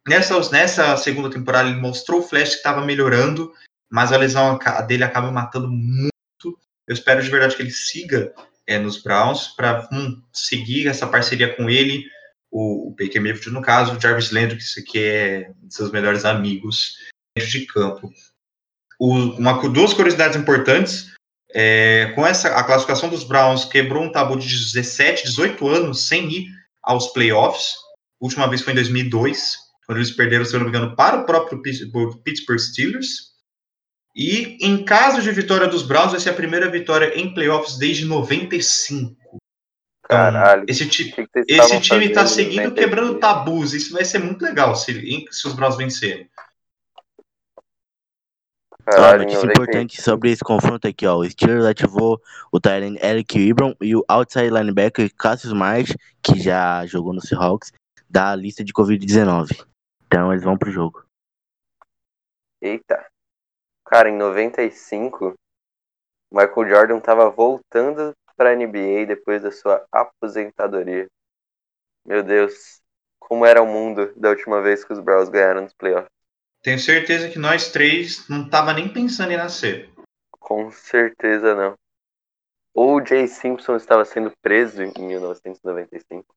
nessa, nessa segunda temporada ele mostrou o flash que estava melhorando, mas a lesão dele acaba matando muito. Eu espero de verdade que ele siga é, nos Browns para um, seguir essa parceria com ele, o, o Baker Mayfield no caso, o Jarvis Landry, que, é um de seus melhores amigos dentro de campo. O, uma, duas curiosidades importantes. É, com essa a classificação dos Browns quebrou um tabu de 17, 18 anos sem ir aos playoffs. A última vez foi em 2002, quando eles perderam, se eu não me engano, para o próprio Pittsburgh Steelers. E em caso de vitória dos Browns, vai ser a primeira vitória em playoffs desde 95. Então, Caralho. Esse, ti esse time está seguindo quebrando tabus. Isso vai ser muito legal se, se os Browns vencerem. Caralho, notícia importante sobre esse confronto aqui, ó. O Steelers ativou o Tyrant Eric Ibram e o outside linebacker Cassius Marsh, que já jogou no Seahawks, da lista de Covid-19. Então eles vão pro jogo. Eita. Cara, em 95, Michael Jordan tava voltando pra NBA depois da sua aposentadoria. Meu Deus, como era o mundo da última vez que os Browns ganharam nos playoffs. Tenho certeza que nós três não tava nem pensando em nascer. Com certeza não. O Jay Simpson estava sendo preso em 1995.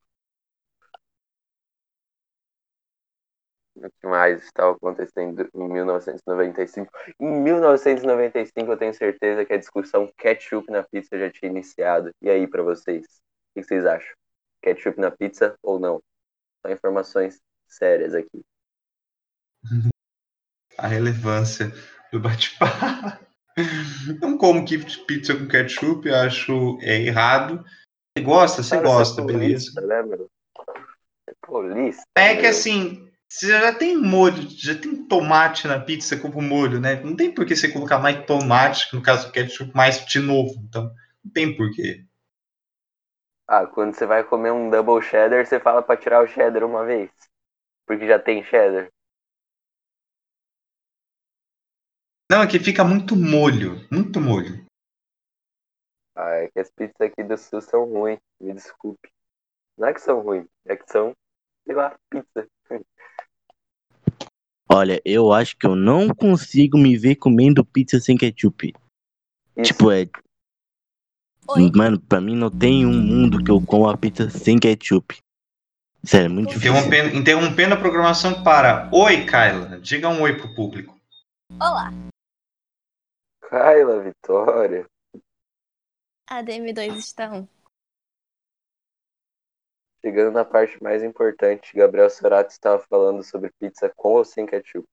O que mais estava acontecendo em 1995? Em 1995 eu tenho certeza que a discussão ketchup na pizza já tinha iniciado. E aí para vocês? O que vocês acham? Ketchup na pizza ou não? São informações sérias aqui a relevância do bate-papo. Não como pizza com ketchup, acho é errado. Você gosta? Você gosta, é beleza. Né? É, é que assim, você já tem molho, já tem tomate na pizza com molho, né? Não tem por que você colocar mais tomate, no caso do ketchup, mais de novo. Então, não tem porquê. Ah, quando você vai comer um double cheddar, você fala para tirar o cheddar uma vez. Porque já tem cheddar. Não, é que fica muito molho, muito molho. Ah, é que as pizzas aqui do sul são ruins, me desculpe. Não é que são ruins, é que são, sei lá, pizza. Olha, eu acho que eu não consigo me ver comendo pizza sem ketchup. Isso. Tipo, é. Oi. Mano, pra mim não tem um mundo que eu como a pizza sem ketchup. Sério, é muito difícil. Interrompendo, interrompendo a programação para. Oi, Kyla. Diga um oi pro público. Olá. Kyla, Vitória. A DM2 estão. Chegando na parte mais importante, Gabriel Sorato estava falando sobre pizza com ou sem ketchup.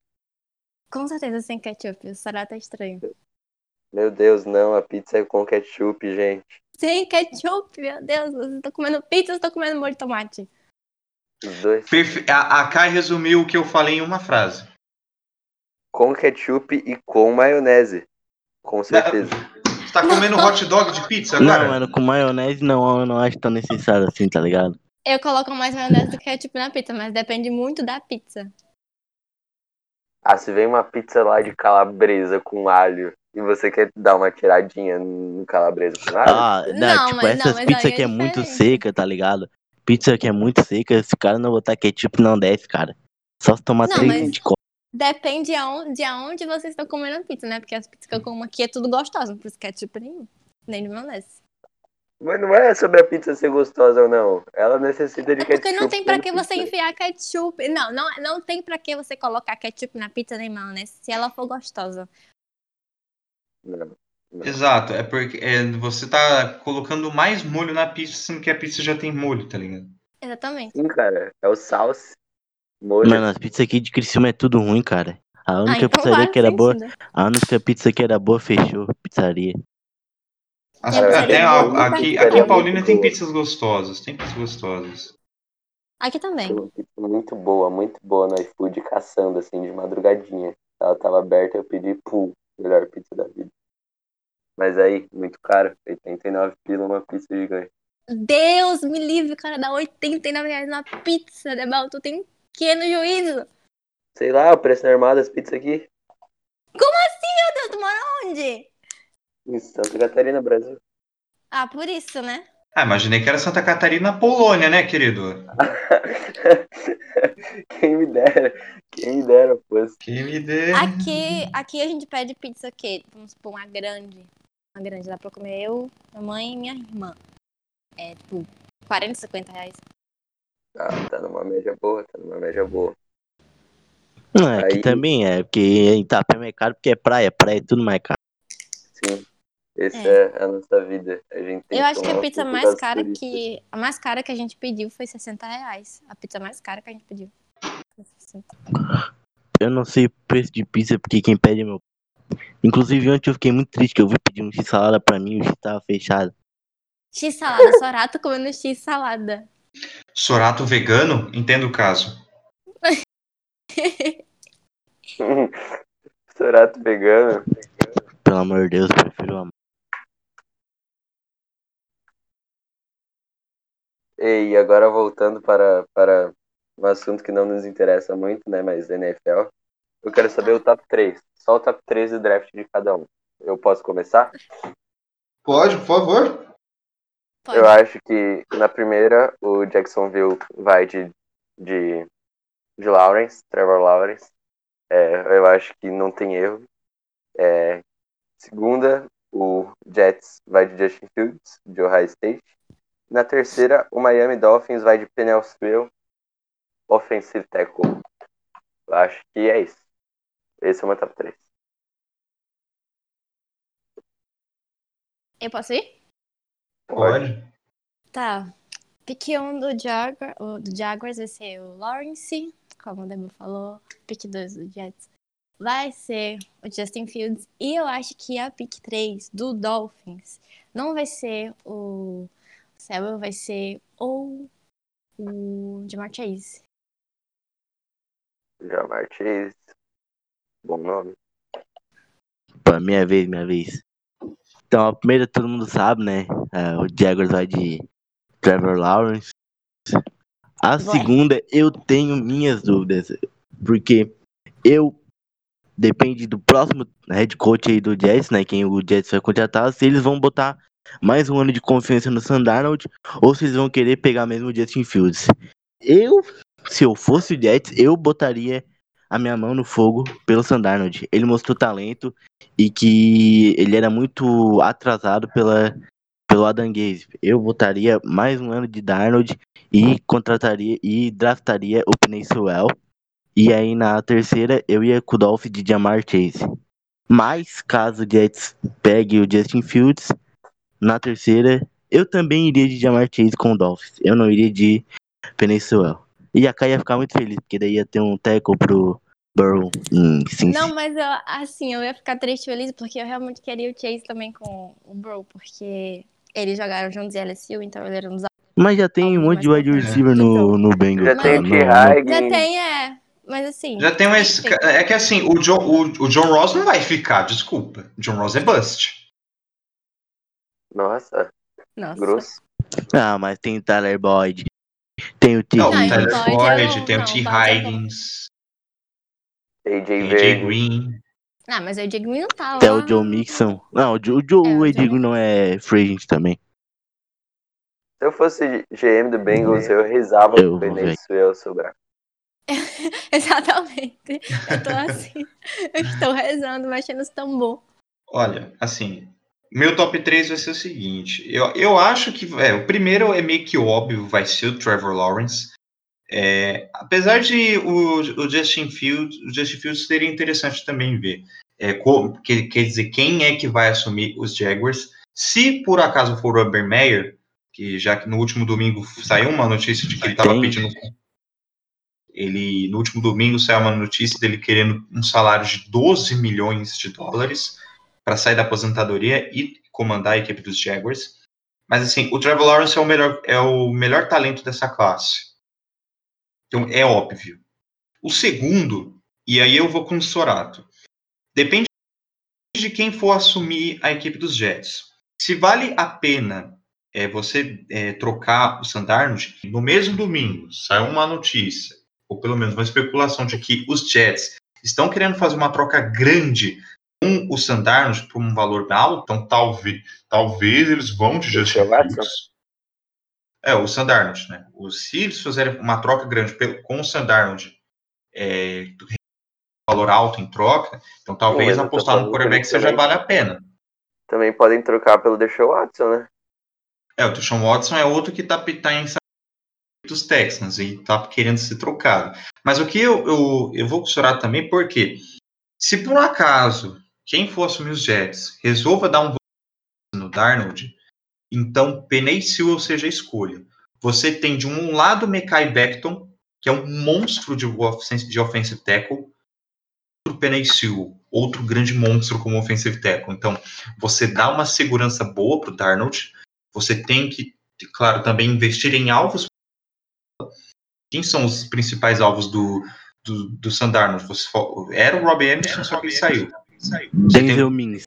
Com certeza sem ketchup, o Sorato é estranho. Meu Deus, não, a pizza é com ketchup, gente. Sem ketchup, meu Deus, você está comendo pizza ou está comendo molho de tomate? Os dois. A, a Kai resumiu o que eu falei em uma frase. Com ketchup e com maionese. Com certeza. Você tá comendo hot dog de pizza agora? Não, mano, com maionese não, eu não acho tão necessário assim, tá ligado? Eu coloco mais maionese do que ketchup na pizza, mas depende muito da pizza. Ah, se vem uma pizza lá de calabresa com alho e você quer dar uma tiradinha no calabresa com alho? Ah, não, não tipo, mas, essas pizzas é que é, muito seca, tá ligado? Pizza que é muito seca, esse cara não botar ketchup não desce, cara. Só se tomar não, três mas... de cola. Depende de aonde, de aonde vocês estão comendo a pizza, né? Porque as pizzas que eu como aqui é tudo gostosa, não precisa ketchup nenhum. Nem de maionese. Mas não é sobre a pizza ser gostosa ou não. Ela necessita de é ketchup. Porque não tem pra que você enfiar ketchup. Não, não, não tem pra que você colocar ketchup na pizza nem maionese se ela for gostosa. Não, não. Exato, é porque é, você tá colocando mais molho na pizza, sendo que a pizza já tem molho, tá ligado? Exatamente. Sim, cara. É o salsa. Molho. Mano, as pizzas aqui de Criciúma é tudo ruim, cara. A única ah, então pizzaria que era boa. A única pizza que era boa fechou. Pizzaria. As, até a, aqui, aqui em Paulina tem pizzas gostosas. Tem pizzas gostosas. Aqui também. Muito boa, muito boa no iFood, caçando, assim, de madrugadinha. Ela tava aberta, eu pedi, pum, melhor pizza da vida. Mas aí, muito caro, 89 pila uma pizza gigante. Deus me livre, cara, dá 89 reais na pizza, Debal, tu tem Que é no juízo? Sei lá, o preço normal das pizzas aqui. Meu Deus, tu mora onde? Em Santa Catarina, Brasil. Ah, por isso, né? Ah, imaginei que era Santa Catarina, Polônia, né, querido? quem me dera, quem me dera, pois. Que me dê. Aqui, aqui a gente pede pizza o quê? Vamos supor, uma grande. Uma grande, dá pra comer eu, minha mãe e minha irmã. É, tipo, 40, 50 reais. Ah, tá numa média boa, tá numa média boa. Não, é aqui Aí- também é, porque em Itapema é caro porque é praia, praia é tudo mais caro. Sim. Essa É. é. a nossa vida. A gente tem Eu acho que a pizza mais cara turistas. que. A mais cara que a gente pediu foi 60 reais. A pizza mais cara que a gente pediu. Foi 60. Eu não sei o preço de pizza porque quem pede é meu. Inclusive ontem eu fiquei muito triste que eu fui pedir um X salada pra mim e o X tava fechado. X salada, Sorato comendo X salada. Sorato vegano? Entendo o caso. Sorato vegano. Pelo amor de Deus, eu prefiro a E agora voltando para, para um assunto que não nos interessa muito, né? Mas NFL. Eu quero saber o top 3. Só o top 3 do draft de cada um. Eu posso começar? Pode, por favor. Pode. Eu acho que na primeira o Jacksonville vai de, de, de Lawrence, Trevor Lawrence. É, eu acho que não tem erro. É, segunda, o Jets vai de Justin Fields, de Ohio State. Na terceira, o Miami Dolphins vai de Penelsville, Offensive Tackle. Eu acho que é isso. Esse é o meu top 3. Eu posso ir? Pode. Tá. Pick 1 do, Jaguar, o do Jaguars vai ser o Lawrence, como o Demo falou. Pick 2 do Jets vai ser o Justin Fields. E eu acho que a pick 3 do Dolphins não vai ser o Samuel, vai ser ou o Jamar Chase. Jamar Chase. Bom nome. Pô, minha vez, minha vez. Então, a primeira todo mundo sabe, né? É, o Jaguars vai de Trevor Lawrence. A segunda, eu tenho minhas dúvidas. Porque eu. Depende do próximo head coach aí do Jets, né? Quem o Jets vai contratar, se eles vão botar mais um ano de confiança no Sam Darnold ou se eles vão querer pegar mesmo o Justin Fields. Eu, se eu fosse o Jets, eu botaria a minha mão no fogo pelo Sam Darnold. Ele mostrou talento e que ele era muito atrasado pela, pelo Adam Gaze. Eu botaria mais um ano de Darnold e contrataria e draftaria o Sewell. E aí na terceira eu ia com o Dolph de Jamar Chase. Mas caso o Jets pegue o Justin Fields, na terceira eu também iria de Jamar Chase com o Dolphins. Eu não iria de Sewell. E a Kai ia ficar muito feliz, porque daí ia ter um tackle pro Burrow em Cincy. Não, mas eu, assim, eu ia ficar triste e feliz porque eu realmente queria o Chase também com o Bro, porque eles jogaram juntos em LSU, então ele era um dos Mas já tem um monte de wide receiver no, Então, no Bengals. Já Mas- tem o. Já tem, é. Mas assim. Já tem um. enfim. É que assim, o John, o, o John Ross não vai ficar, desculpa. O John Ross é bust. Nossa, Nossa. grosso. Ah, mas tem o Tyler Boyd. Tem o T. Não, Não, o Tyler não- tem o T. Eu não. Higgins, AJ tem. Jay Green. Ah, mas o Diego não tá Até lá. o Joe Mixon. Não, o Joe, É, o o Edigo Joe não é free agent também. Se eu fosse GM do Bengals, eu rezava Eu pro. Venezuela sobrar. Exatamente. Eu tô assim. eu estou rezando, mexendo os tambor. Olha, assim, meu top 3 vai ser o seguinte. Eu, eu acho que é, o primeiro é meio que óbvio, vai ser o Trevor Lawrence. É, apesar de o, o Justin Fields, o Justin Fields seria interessante também ver. É, co- que- quer dizer, quem é que vai assumir os Jaguars? Se por acaso for o Urban Meyer, que já que no último domingo saiu uma notícia de que ele estava pedindo. Ele, no último domingo saiu uma notícia dele querendo um salário de 12 milhões de dólares para sair da aposentadoria e comandar a equipe dos Jaguars. Mas assim, o Trevor Lawrence é o melhor, é o melhor talento dessa classe. Então é óbvio. O segundo, e aí eu vou com o Sorato. Depende de quem for assumir a equipe dos Jets. Se vale a pena é, você é, trocar o Sandarnold, no mesmo domingo saiu uma notícia. ou pelo menos uma especulação de que os Jets estão querendo fazer uma troca grande com o Sandarnos por um valor alto, então talvez, talvez eles vão de Justin Fields. É, o Sandarnold, né? Se eles fizerem uma troca grande com o Sandarnold, é, valor alto em troca, então talvez Sim, apostar no quarterback seja vale a pena. Também podem trocar pelo Deshaun Watson, né? É, o Deshaun Watson é outro que tá, tá em dos Texans e tá querendo ser trocado. Mas o que eu, eu, eu vou costurar também, porque se por um acaso quem for assumir os Jets resolva dar um no Darnold, então Penei Sewell seja a escolha. Você tem de um lado Mekai Beckton, que é um monstro de, de offensive tackle, outro Penei Sewell, outro grande monstro como offensive tackle. Então, você dá uma segurança boa para o Darnold, você tem que, claro, também investir em alvos. Quem são os principais alvos do, do, do Sandarno? Era o Robbie Anderson, só que ele saiu. Denzel Mims.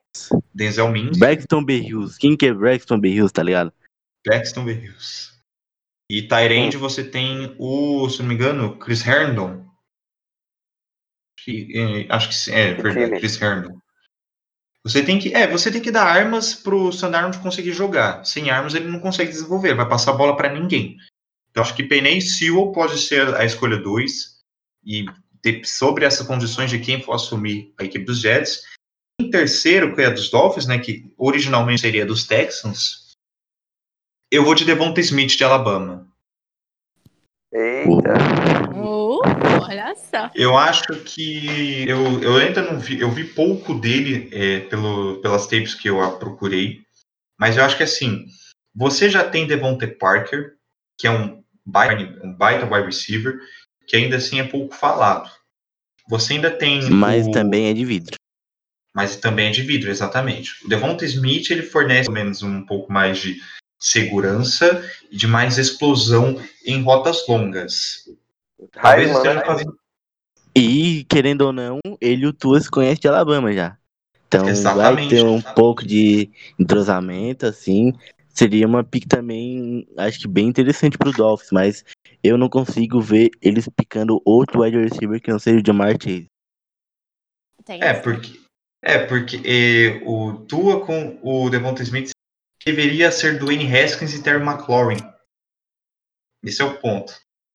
Denzel Mims. Braxton Berrios. Quem que é Braxton Berrios, tá ligado? Braxton Berrios. E Tyrande você tem o, se não me engano, Chris Herndon. Que, acho que é, verdade, Chris Herndon. Você tem que, é, você tem que dar armas pro Sandarnold conseguir jogar. Sem armas ele não consegue desenvolver, vai passar a bola para ninguém. Então acho que Penei Sewell pode ser a escolha 2 e sobre essas condições de quem for assumir a equipe dos Jets. Em terceiro, que é dos Dolphins, né, que originalmente seria dos Texans, eu vou de Devonta Smith de Alabama. Eita. Uh, olha só. Eu acho que eu, eu ainda não vi, eu vi pouco dele é, pelo, pelas tapes que eu procurei, mas eu acho que assim, você já tem Devonta Parker, que é um baita, um baita wide receiver, que ainda assim é pouco falado. Você ainda tem. Mas o... também é de vidro. Mas também é de vidro, exatamente. O Devonta Smith ele fornece pelo menos um pouco mais de segurança e de mais explosão em rotas longas. Talvez esteja fazendo. E, querendo ou não, ele e o Tua se conhecem de Alabama já. Então Exatamente. vai ter um pouco de entrosamento, assim. Seria uma pick também, acho que bem interessante pro Dolphins, mas eu não consigo ver eles picando outro wide receiver que não seja o Jamar Chase. É, porque, é, porque eh, o Tua com o Devonta Smith deveria ser Dwayne Haskins e Terry McLaurin. Esse é o ponto.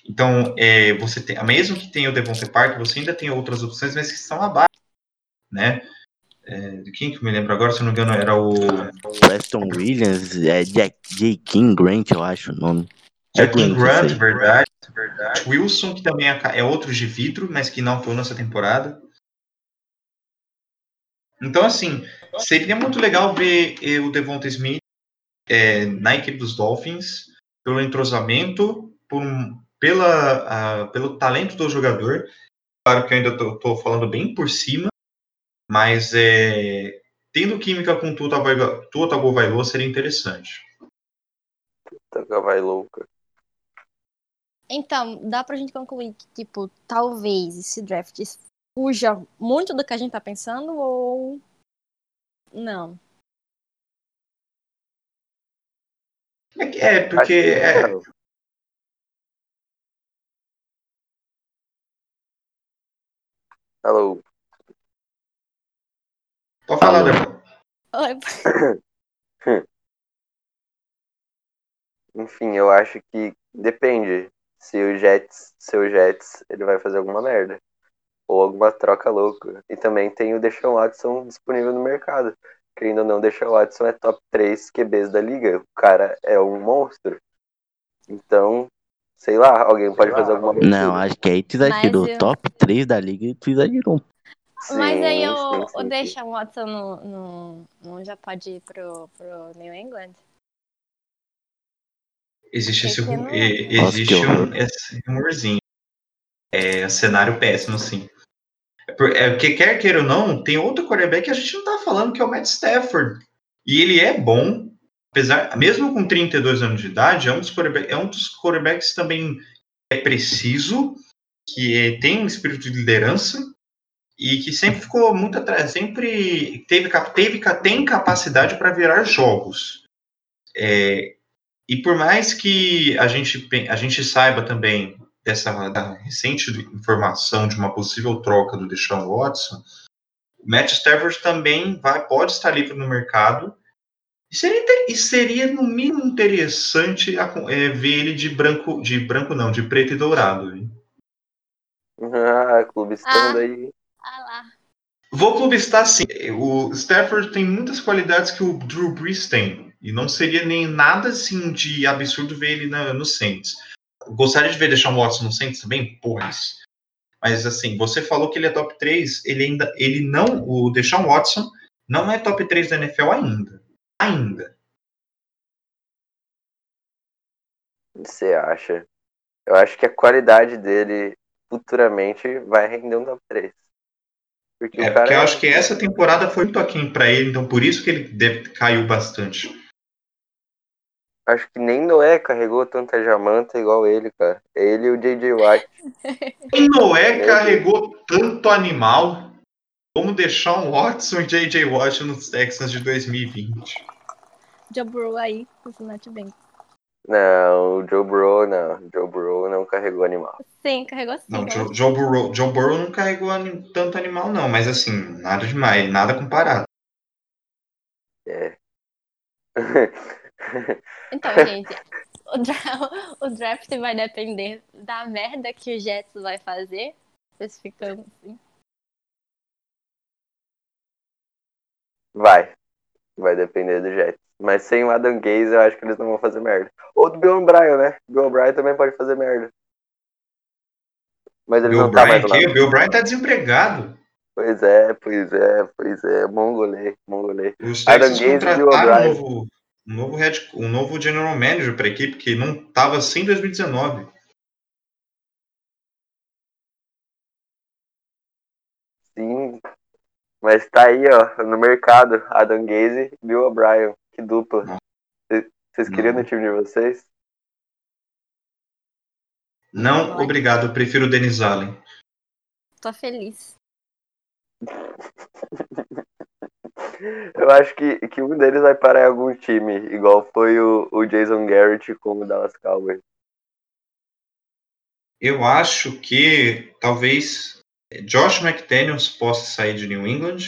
Então, é, você tem, mesmo que tenha o Devonta Park, você ainda tem outras opções, mas que estão abaixo, né? É, de quem que me lembro agora, se não me engano, era o... Preston Williams, é Jack, J. King Grant, eu acho o nome. Jack King Grant, verdade, verdade. Wilson, que também é, é outro de vidro, mas que não atuou nessa temporada. Então, assim, seria muito legal ver eh, o Devonta Smith é, na equipe dos Dolphins, pelo entrosamento, por, pela, pelo talento do jogador. Claro que eu ainda estou falando bem por cima, mas é, tendo química com Tua Tagovailoa seria interessante. Tagovailoa. Então, dá pra gente concluir que, tipo, talvez esse draft fuja muito do que a gente tá pensando ou não? É, porque. É... Alô. Pode falar, Débora. Oi. Enfim, eu acho que depende. Se o Jets, seu Jets, ele vai fazer alguma merda. Ou alguma troca louca. E também tem o Deshaun Watson disponível no mercado querendo ou não, deixa o Watson é top 3 QBs da liga. O cara é um monstro. Então, sei lá, alguém pode fazer alguma coisa. Não, acho que aí tu exagerou. Eu... Top 3 da liga e tu exagerou. Sim, Mas aí o, sim, sim, o deixa o Watson no, no, no, já pode ir pro, pro New England. Existe esse, existe um, esse rumorzinho. É um cenário péssimo, sim. É, porque quer queira ou não, tem outro quarterback que a gente não tá falando, que é o Matt Stafford. E ele é bom, apesar, mesmo com 32 anos de idade, é um dos quarterbacks, é um dos quarterbacks também é preciso, que é, tem um espírito de liderança e que sempre ficou muito atrás, sempre teve, teve tem capacidade para virar jogos. É, e por mais que a gente, a gente saiba também dessa da recente informação de uma possível troca do Deshaun Watson, o Matt Stafford também vai, pode estar livre no mercado. E seria, e seria no mínimo interessante é, ver ele de branco, de branco não, de preto e dourado. Hein? Ah, clubistando Ah. aí. Ah lá. Vou clubistar sim. O Stafford tem muitas qualidades que o Drew Brees tem. E não seria nem nada assim de absurdo ver ele na, no Saints. Gostaria de ver deixar o Watson no Saints também? Isso. Mas assim, você falou que ele é top 3, ele ainda. Ele não. O Deshaun Watson não é top 3 da NFL ainda. Ainda. Você acha? Eu acho que a qualidade dele futuramente vai render um top 3. Porque É o cara porque eu acho que essa temporada foi muito aquém pra ele, então por isso que ele deve, caiu bastante. Acho que nem Noé carregou tanta jamanta igual ele, cara. Ele e o J.J. Watt. E Noé carregou tanto animal como deixar um Watson e J.J. Watt nos Texans de 2020. Joe Burrow aí, Cincinnati bem. Não, o Joe Burrow não. Joe Burrow não carregou animal. Sim, carregou sim. Não, eu Joe, Joe, Burrow, Joe Burrow não carregou anim- tanto animal, não, mas assim, nada demais, nada comparado. É. Então, gente, o, dra- o draft vai depender da merda que o Jets vai fazer, especificando assim. Vai. Vai depender do Jets. Mas sem o Adam Gaze, eu acho que eles não vão fazer merda. Ou do Bill O'Brien, né? Bill O'Brien também pode fazer merda. Mas ele Bill não tá mais lá. que? Bill Bryan tá desempregado. Pois é, pois é, pois é. Mongolê, mongolê. Adam Gaze e Bill O'Brien. novo, um novo, head, um novo general manager para a equipe que não estava assim em 2019. Sim. Mas tá aí, ó, no mercado. Adam Gaze e Bill O'Brien. Que dupla. Vocês queriam Não. no time de vocês? Não, obrigado, eu prefiro o Dennis Allen. Tô feliz. Eu acho que, que um deles vai parar em algum time, igual foi o, o Jason Garrett com o Dallas Cowboys. Eu acho que talvez Josh McDaniels possa sair de New England.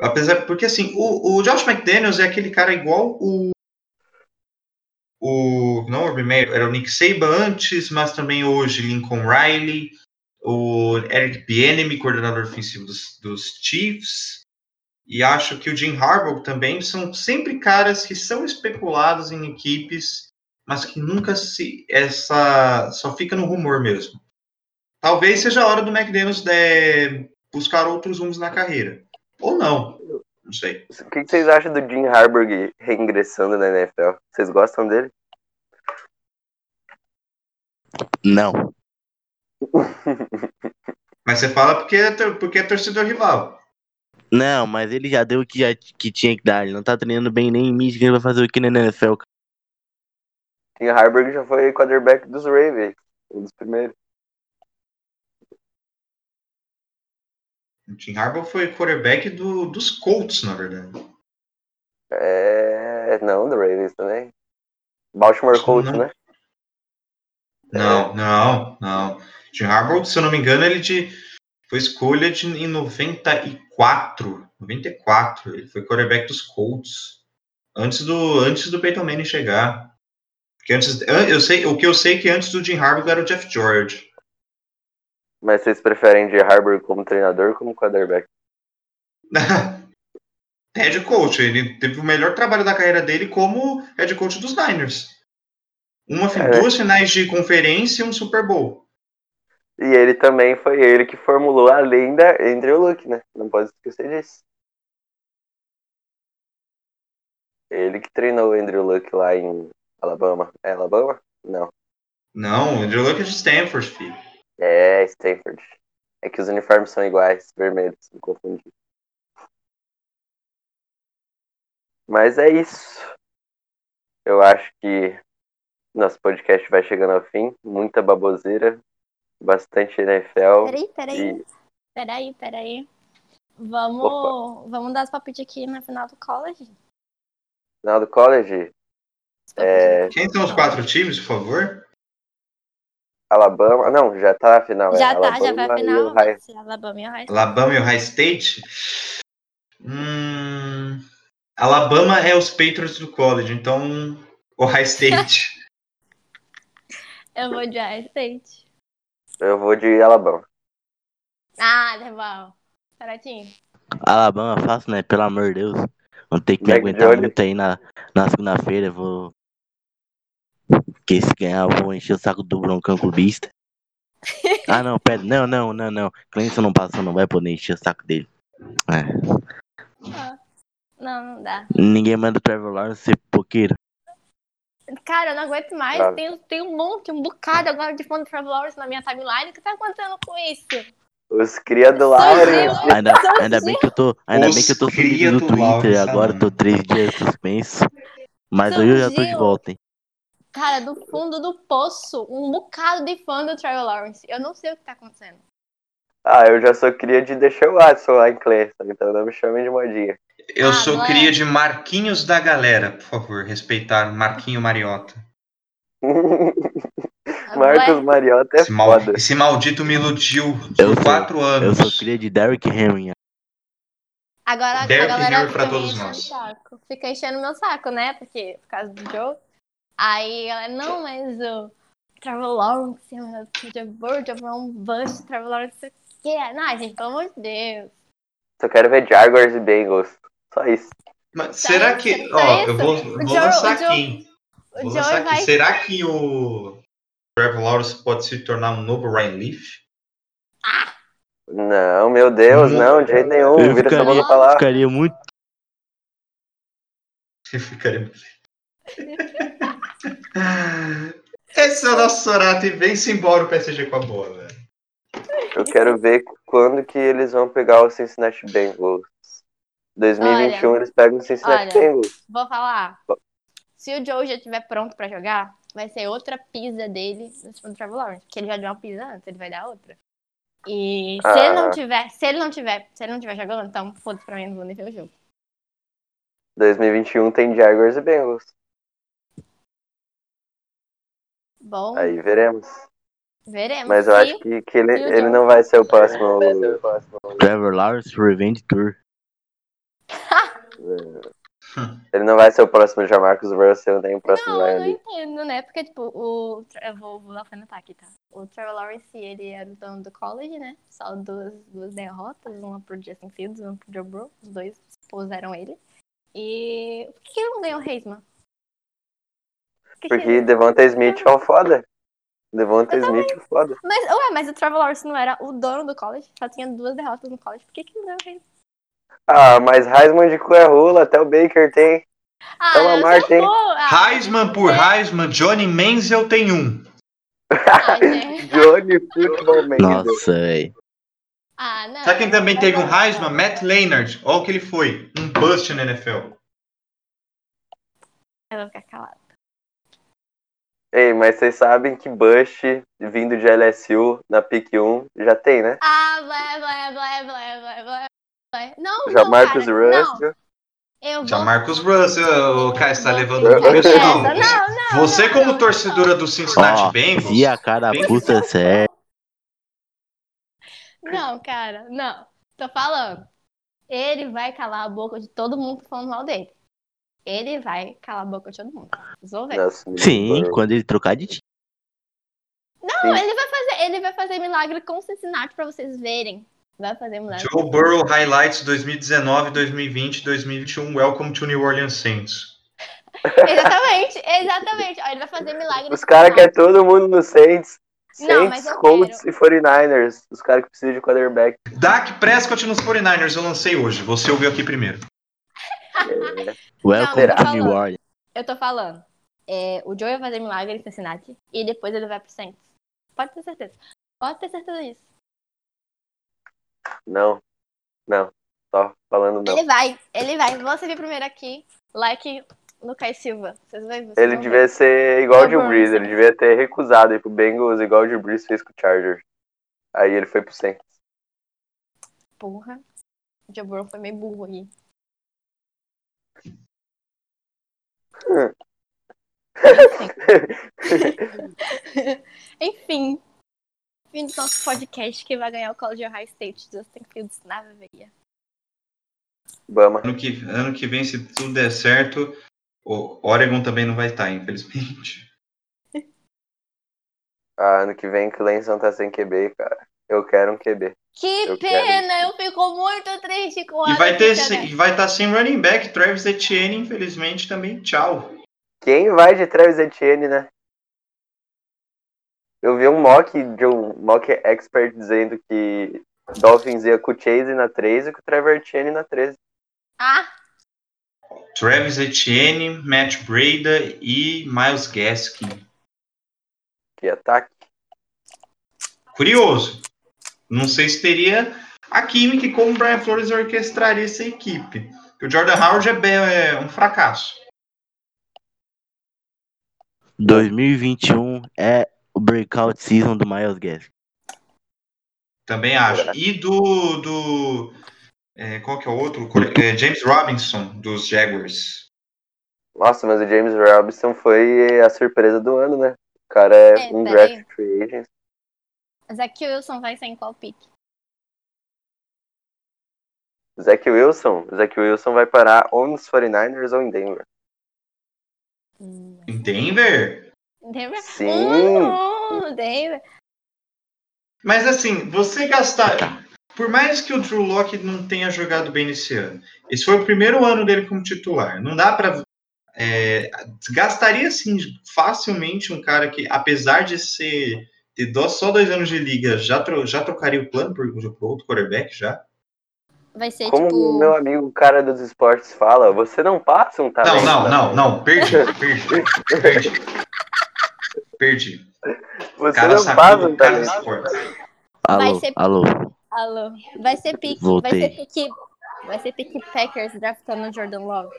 Apesar, porque assim, o, o Josh McDaniels é aquele cara igual o. O. Não, o Meyer, era o Nick Saban antes, mas também hoje Lincoln Riley, o Eric Bieniemy, coordenador ofensivo dos, dos Chiefs. E acho que o Jim Harbaugh também são sempre caras que são especulados em equipes mas que nunca se essa só fica no rumor mesmo. Talvez seja a hora do McDaniels de buscar outros rumos na carreira. Ou não. Não sei. O que vocês acham do Jim Harbaugh reingressando na NFL? Vocês gostam dele? Não. Mas você fala porque é, porque é torcedor rival. Não, mas ele já deu o que, já, que tinha que dar. Ele não tá treinando bem nem em Michigan, ele vai fazer o que na NFL. Jim Harbaugh já foi quarterback dos Ravens, um dos primeiros. O Tim Harbaugh foi quarterback do, dos Colts, na verdade. É, não, do Ravens também. Baltimore Colts, não. né? Não, não, não. Tim Harbaugh, se eu não me engano, ele de, foi escolha de, em 94. 94. Ele foi quarterback dos Colts. Antes do, antes do Peyton Manning chegar. Porque antes, an- eu sei, o que eu sei é que antes do Jim Harbaugh era o Jeff George. Mas vocês preferem Jim Harbaugh como treinador ou como quarterback? head coach. Ele teve o melhor trabalho da carreira dele como head coach dos Niners. Uma, É. Duas finais de conferência e um Super Bowl. E ele também foi ele que formulou a lenda Andrew Luck, né? Não pode esquecer disso. Ele que treinou o Andrew Luck lá em Alabama. É Alabama? Não. Não, o Andrew Luck é de Stanford, filho. É Stanford. É que os uniformes são iguais, vermelhos, me confundi. Mas é isso. Eu acho que nosso podcast vai chegando ao fim. Muita baboseira, bastante NFL. Peraí, peraí. E Peraí, peraí. Vamos, Opa. vamos dar os palpites aqui na final do college. final do college, É, Quem são os quatro times, por favor? Alabama. Não, já tá na final. Já é. tá, já vai Alabama a final. Ser Alabama e Ohio State. Alabama e Ohio State? Hum, Alabama é os Patriots do college, então Ohio State. Eu vou de Ohio State. Eu vou de Alabama. Ah, Deval. Certinho. Alabama fácil, né? Pelo amor de Deus. Vão ter que me aguentar Jones. muito aí na, na segunda-feira. eu Vou. Porque se ganhar, eu vou encher o saco do Broncão Clubista. Ah, não, pera. Não, não, não, não. Clemson não passou, não vai poder encher o saco dele. É. Ah, Não, não dá. Ninguém manda o Trevor Lawrence ser poqueiro. Cara, eu não aguento mais. Tem, tem um monte, um bocado agora de fã do Trevor Lawrence na minha timeline. O que tá acontecendo com isso? Os cria do. Ainda, ainda bem que eu tô. Ainda Os bem que eu tô cria sumido do do Twitter Lawrence, agora, tô três dias suspenso. Mas hoje eu já tô de volta, hein? Cara, do fundo do poço, um bocado de fã do Trevor Lawrence. Eu não sei o que tá acontecendo. Ah, eu já sou cria de deixar o Watson lá em Clemson, então não me chamem de modinha. Eu Ah, sou é? cria de Marquinhos da galera, por favor, respeitar Marquinho Mariota. Marcos Ué, Mariota é Esse, mal- foda. esse maldito me iludiu Eu por sou- quatro Eu anos. sou cria de Derrick Henry. Agora Derrick a galera Henry pra todos enchendo nós. o saco. Fica enchendo meu saco, né? Porque por causa do jogo. Aí ela, não, mas o Trevor Lawrence é Peter Bird, é um bust, Trevor Lawrence, não sei o quê. Não, gente, pelo amor de Deus. Só quero ver Jaguars e Bengals. Só isso. Mas Só será isso, que. só Ó, isso. eu vou, vou Joe- lançar Joe- aqui. Vou lançar aqui. vai. Será que o Trevor Lawrence pode se tornar um novo Ryan Leaf? Não, meu Deus, não, de jeito nenhum. Eu Vira essa ficaria, pra lá. ficaria muito. Ficaria muito. Esse é o nosso Sorato e vem-se embora o PSG com a bola. Eu quero ver quando que eles vão pegar o Cincinnati Bengals. 2021 Olha, eles pegam o Cincinnati olha. Bengals. Vou falar. Se o Joe já estiver pronto pra jogar, vai ser outra pisa dele do Trevor Lawrence. Porque ele já deu uma pisa antes, ele vai dar outra. E se ele não Ah. tiver, se ele não tiver, se ele não tiver jogando, então foda-se pra mim, não vou nem ver o jogo. 2021 tem Jaguars e Bengals. Bom, Aí veremos. veremos. Mas eu acho que, que ele, ele não vai ser o próximo. Trevor Lawrence Revenge Tour. Ele não vai ser o próximo Jamarcus Russell, nem o próximo Não, eu não entendo, né? Porque, tipo, o. Eu vou, vou alfinetar aqui, tá? O Trevor Lawrence, ele era o dono do college, né? Só duas, duas derrotas, uma pro Justin Fields, uma pro Joe Burrow. Os dois puseram ele. E. Por que ele não ganhou o? Por que que Porque ele- Devonta Smith é um foda. Devonta Smith é um foda. Mas, ué, mas o Trevor Lawrence não era o dono do college? Só tinha duas derrotas no college. Por que, que ele não ganhou o Heisman? Ah, mas Heisman de cu é rola, até o Baker tem. Ah, Martin. sou boa. Ah, Heisman por Heisman, Johnny Menzel tem um. ah, gente. Johnny Football Manager. Nossa, velho. Ah, não. Sabe quem também teve um Heisman? Matt Leonard. Olha o que ele foi. Um bust na NFL. Eu vou ficar calada. Ei, mas vocês sabem que Bush, vindo de LSU na pick 1, já tem, né? Ah, blé, blé, blé, blé, blé, blé. Não, Já não, Marcus cara, não. Russell. Eu Já vou... Marcus Russell, o cara está vou levando. Não, não, Você, não, como não, torcedora do Cincinnati Ó, Bengals, se a cara Bem- puta certo. Não, cara, não. Tô falando. Ele vai calar a boca de todo mundo tá falando mal dele. Ele vai calar a boca de todo mundo. Vocês vão ver. Nossa, menino Sim, quando ele trocar de time. Não, ele vai fazer, ele vai fazer milagre com o Cincinnati pra vocês verem. Vai fazer milagre. Joe Burrow Highlights 2019, 2020, 2021. Welcome to New Orleans Saints. Exatamente, exatamente. Ó, ele vai fazer milagre. Os caras querem todo mundo no Saints. Não, Saints, eu Colts e 49ers. Os caras que precisam de quarterback. Dak Prescott nos 49ers eu lancei hoje. Você ouviu aqui primeiro. Welcome será? to New Orleans. Eu tô falando. É, o Joe vai fazer milagre em Cincinnati e depois ele vai pro Saints. Pode ter certeza. Pode ter certeza disso. Não. Não. Só falando não. Ele vai, ele vai. Você vir primeiro aqui, like Lucas Silva. Vocês vão, vocês Ele devia ver. ser igual o Brees. sim. Ele devia ter recusado ir pro Bengals igual o Drew Brees fez com o Chargers. Aí ele foi pro Saints. Porra. O Joe Burrow foi meio burro aí. Enfim. Fim do nosso podcast. Quem vai ganhar o College High State Justin Fields na veia. Bama. Ano que, ano que vem, se tudo der certo, o Oregon também não vai estar, infelizmente. Ah, ano que vem Clemson tá sem QB, cara. Eu quero um QB. Que Eu pena! Eu fico muito triste com a E vai ter notícia e vai estar sem running back, Travis Etienne, infelizmente, também. Tchau. Quem vai de Travis Etienne, né? Eu vi um mock de um mock expert dizendo que Dolphins ia com o Chase na 13 e com o Trevor Etienne na 13. Ah, Travis Etienne, Matt Breda e Miles Gaskin. Que ataque. Curioso. Não sei se teria a química e como o Brian Flores orquestraria essa equipe. Porque o Jordan Howard é, bem- é um fracasso. 2021 é o breakout season do Miles Gaskin. Também acho. E do. do é, qual que é o outro? É, James Robinson, dos Jaguars. Nossa, mas o James Robinson foi a surpresa do ano, né? O cara é, É, um draft free agent. Zach Wilson vai ser em qual pick? Zach Wilson. Zach Wilson vai parar ou nos 49ers ou em Denver. Em Denver? Denver? Sim. Denver. Mas assim, você gastar. Por mais que o Drew Locke não tenha jogado bem nesse ano, esse foi o primeiro ano dele como titular. Não dá pra. é, gastaria assim facilmente um cara que, apesar de ser do- só dois anos de liga, já, tro- já trocaria o plano por, por outro quarterback já? Vai ser Como tipo. o meu amigo, o cara dos esportes, fala, você não passa um talento. Não, não, não, não. Perdi, perdi, perdi. Perdi. Você cara não passa do um cara. Vai Alô, ser- alô. Alô. Vai ser pick. Vai Voltei. ser pick. Vai ser pick Packers draftando o Jordan Love.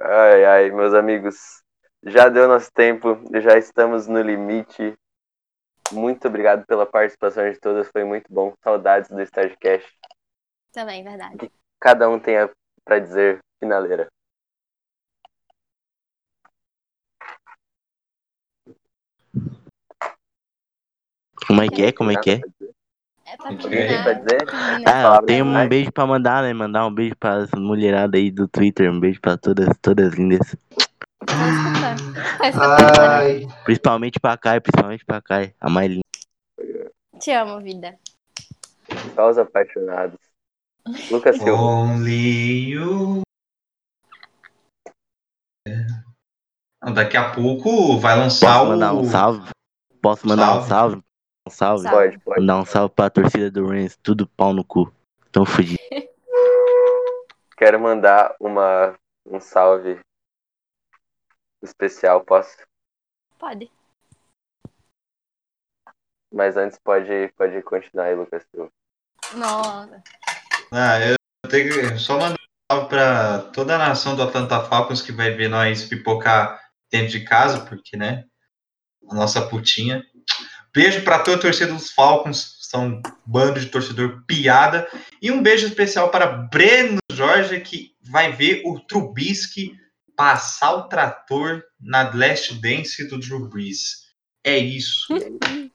Ai, ai, meus amigos. Já deu nosso tempo, já estamos no limite. Muito obrigado pela participação de todas, foi muito bom. Saudades do Stagecast. Também, verdade. Cada um tem a- pra dizer finaleira. Como é que é? Como é que é? É pra terminar. dizer? Ah, tenho um demais. beijo pra mandar, né? Mandar um beijo pra mulherada aí do Twitter. Um beijo pra todas, todas lindas. Ai. Principalmente pra Kai, principalmente pra Kai. A mais linda. Te amo, vida. Só os apaixonados. Lucas Silva. Only you. Daqui a pouco vai lançar Posso o. mandar um salve? Posso mandar um salve? Um salve? Salve. Pode, pode. Mandar um salve pra torcida do Rams. Tudo pau no cu. Tão fudido. Quero mandar uma, um salve especial, posso? Pode. Mas antes pode, pode continuar aí, Lucas Silva. Nossa. Ah, eu tenho que só mandar um salve pra toda a nação do Atlanta Falcons que vai ver nós pipocar dentro de casa, porque, né? A nossa putinha. Beijo pra toda a torcida dos Falcons, são um bando de torcedor piada. E um beijo especial para Breno Jorge, que vai ver o Trubisky passar o trator na Last Dance do Drew Brees. É isso.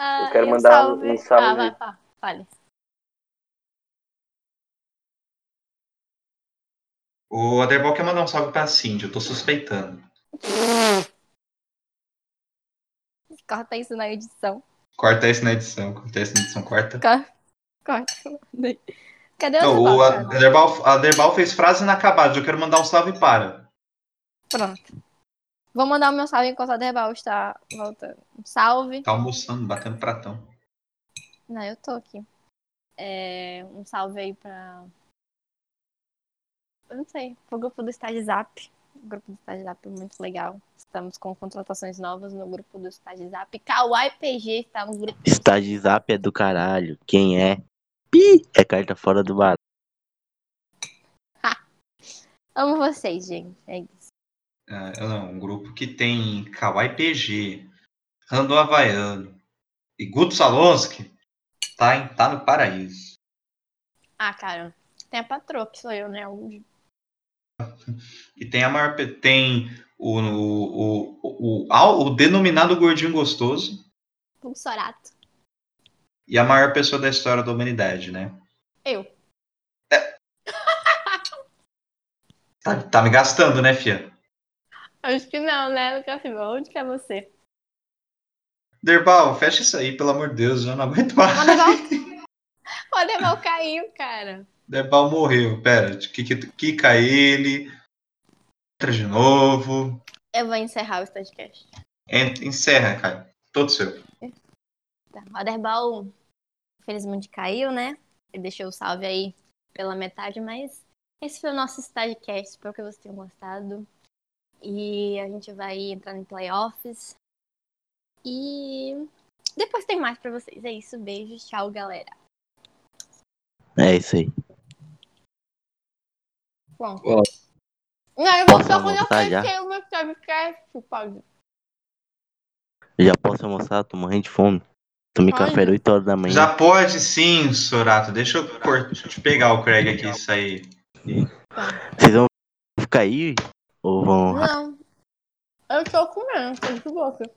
Ah, Eu quero mandar um- salve. um salve Ah, vai, vai. O Aderbal quer mandar um salve pra Cindy, eu tô suspeitando. Corta isso na edição. Corta isso na edição, corta isso na edição, corta. Corta. Corta. Cadê o Não, o cara? Aderbal, Aderbal fez frase inacabadas, eu quero mandar um salve para. Pronto. Vou mandar o meu salve enquanto a Derbal está voltando. Um salve. Tá almoçando, batendo pratão. Não, eu tô aqui. É, um salve aí pra. Eu não sei, pro grupo do Estágio Zap. O grupo do Estágio Zap é muito legal. Estamos com contratações novas no grupo do Estágio Zap. Kawaii PG está no grupo. Estágio Zap é do caralho. Quem é? Pi! É carta fora do bar. Amo vocês, gente. É isso. Ah, não, um grupo que tem Kawaii PG, Rando Havaiano e Guto Salonski tá, em- tá no paraíso. Ah, cara. Tem a patroa, que sou eu, né? E tem a maior. Tem o, o, o, o, o denominado gordinho gostoso. O Sorato. E a maior pessoa da história da humanidade, né? Eu. Tá, tá me gastando, né, Fia? Acho que não, né, Lucas Silva? Onde que é você? Derbal, fecha isso aí, pelo amor de Deus, eu não aguento mais. O Adeval caiu, cara. Derbal morreu, pera, que, que, quica ele, entra de novo, Eu vou encerrar o podcast. en- encerra, cara, todo seu. Tá. O Aderbal, infelizmente, caiu, né? Ele deixou o salve aí pela metade, mas esse foi o nosso Stagecast. Espero que vocês tenham gostado. E a gente vai entrar em playoffs. E depois tem mais pra vocês. É isso, beijo, tchau, galera. É isso aí. Bom. Ó. Não, eu vou Posso só quando eu fechei o meu Stagecast, pode. Já posso almoçar, tô morrendo de fome. Tomei Pode. café às 8 horas da manhã. Já pode sim, Sorato, deixa eu, cort... deixa eu pegar o Craig aqui, isso aí. Vocês vão ficar aí? Ou vão. Não. Eu tô comendo, tô de boca.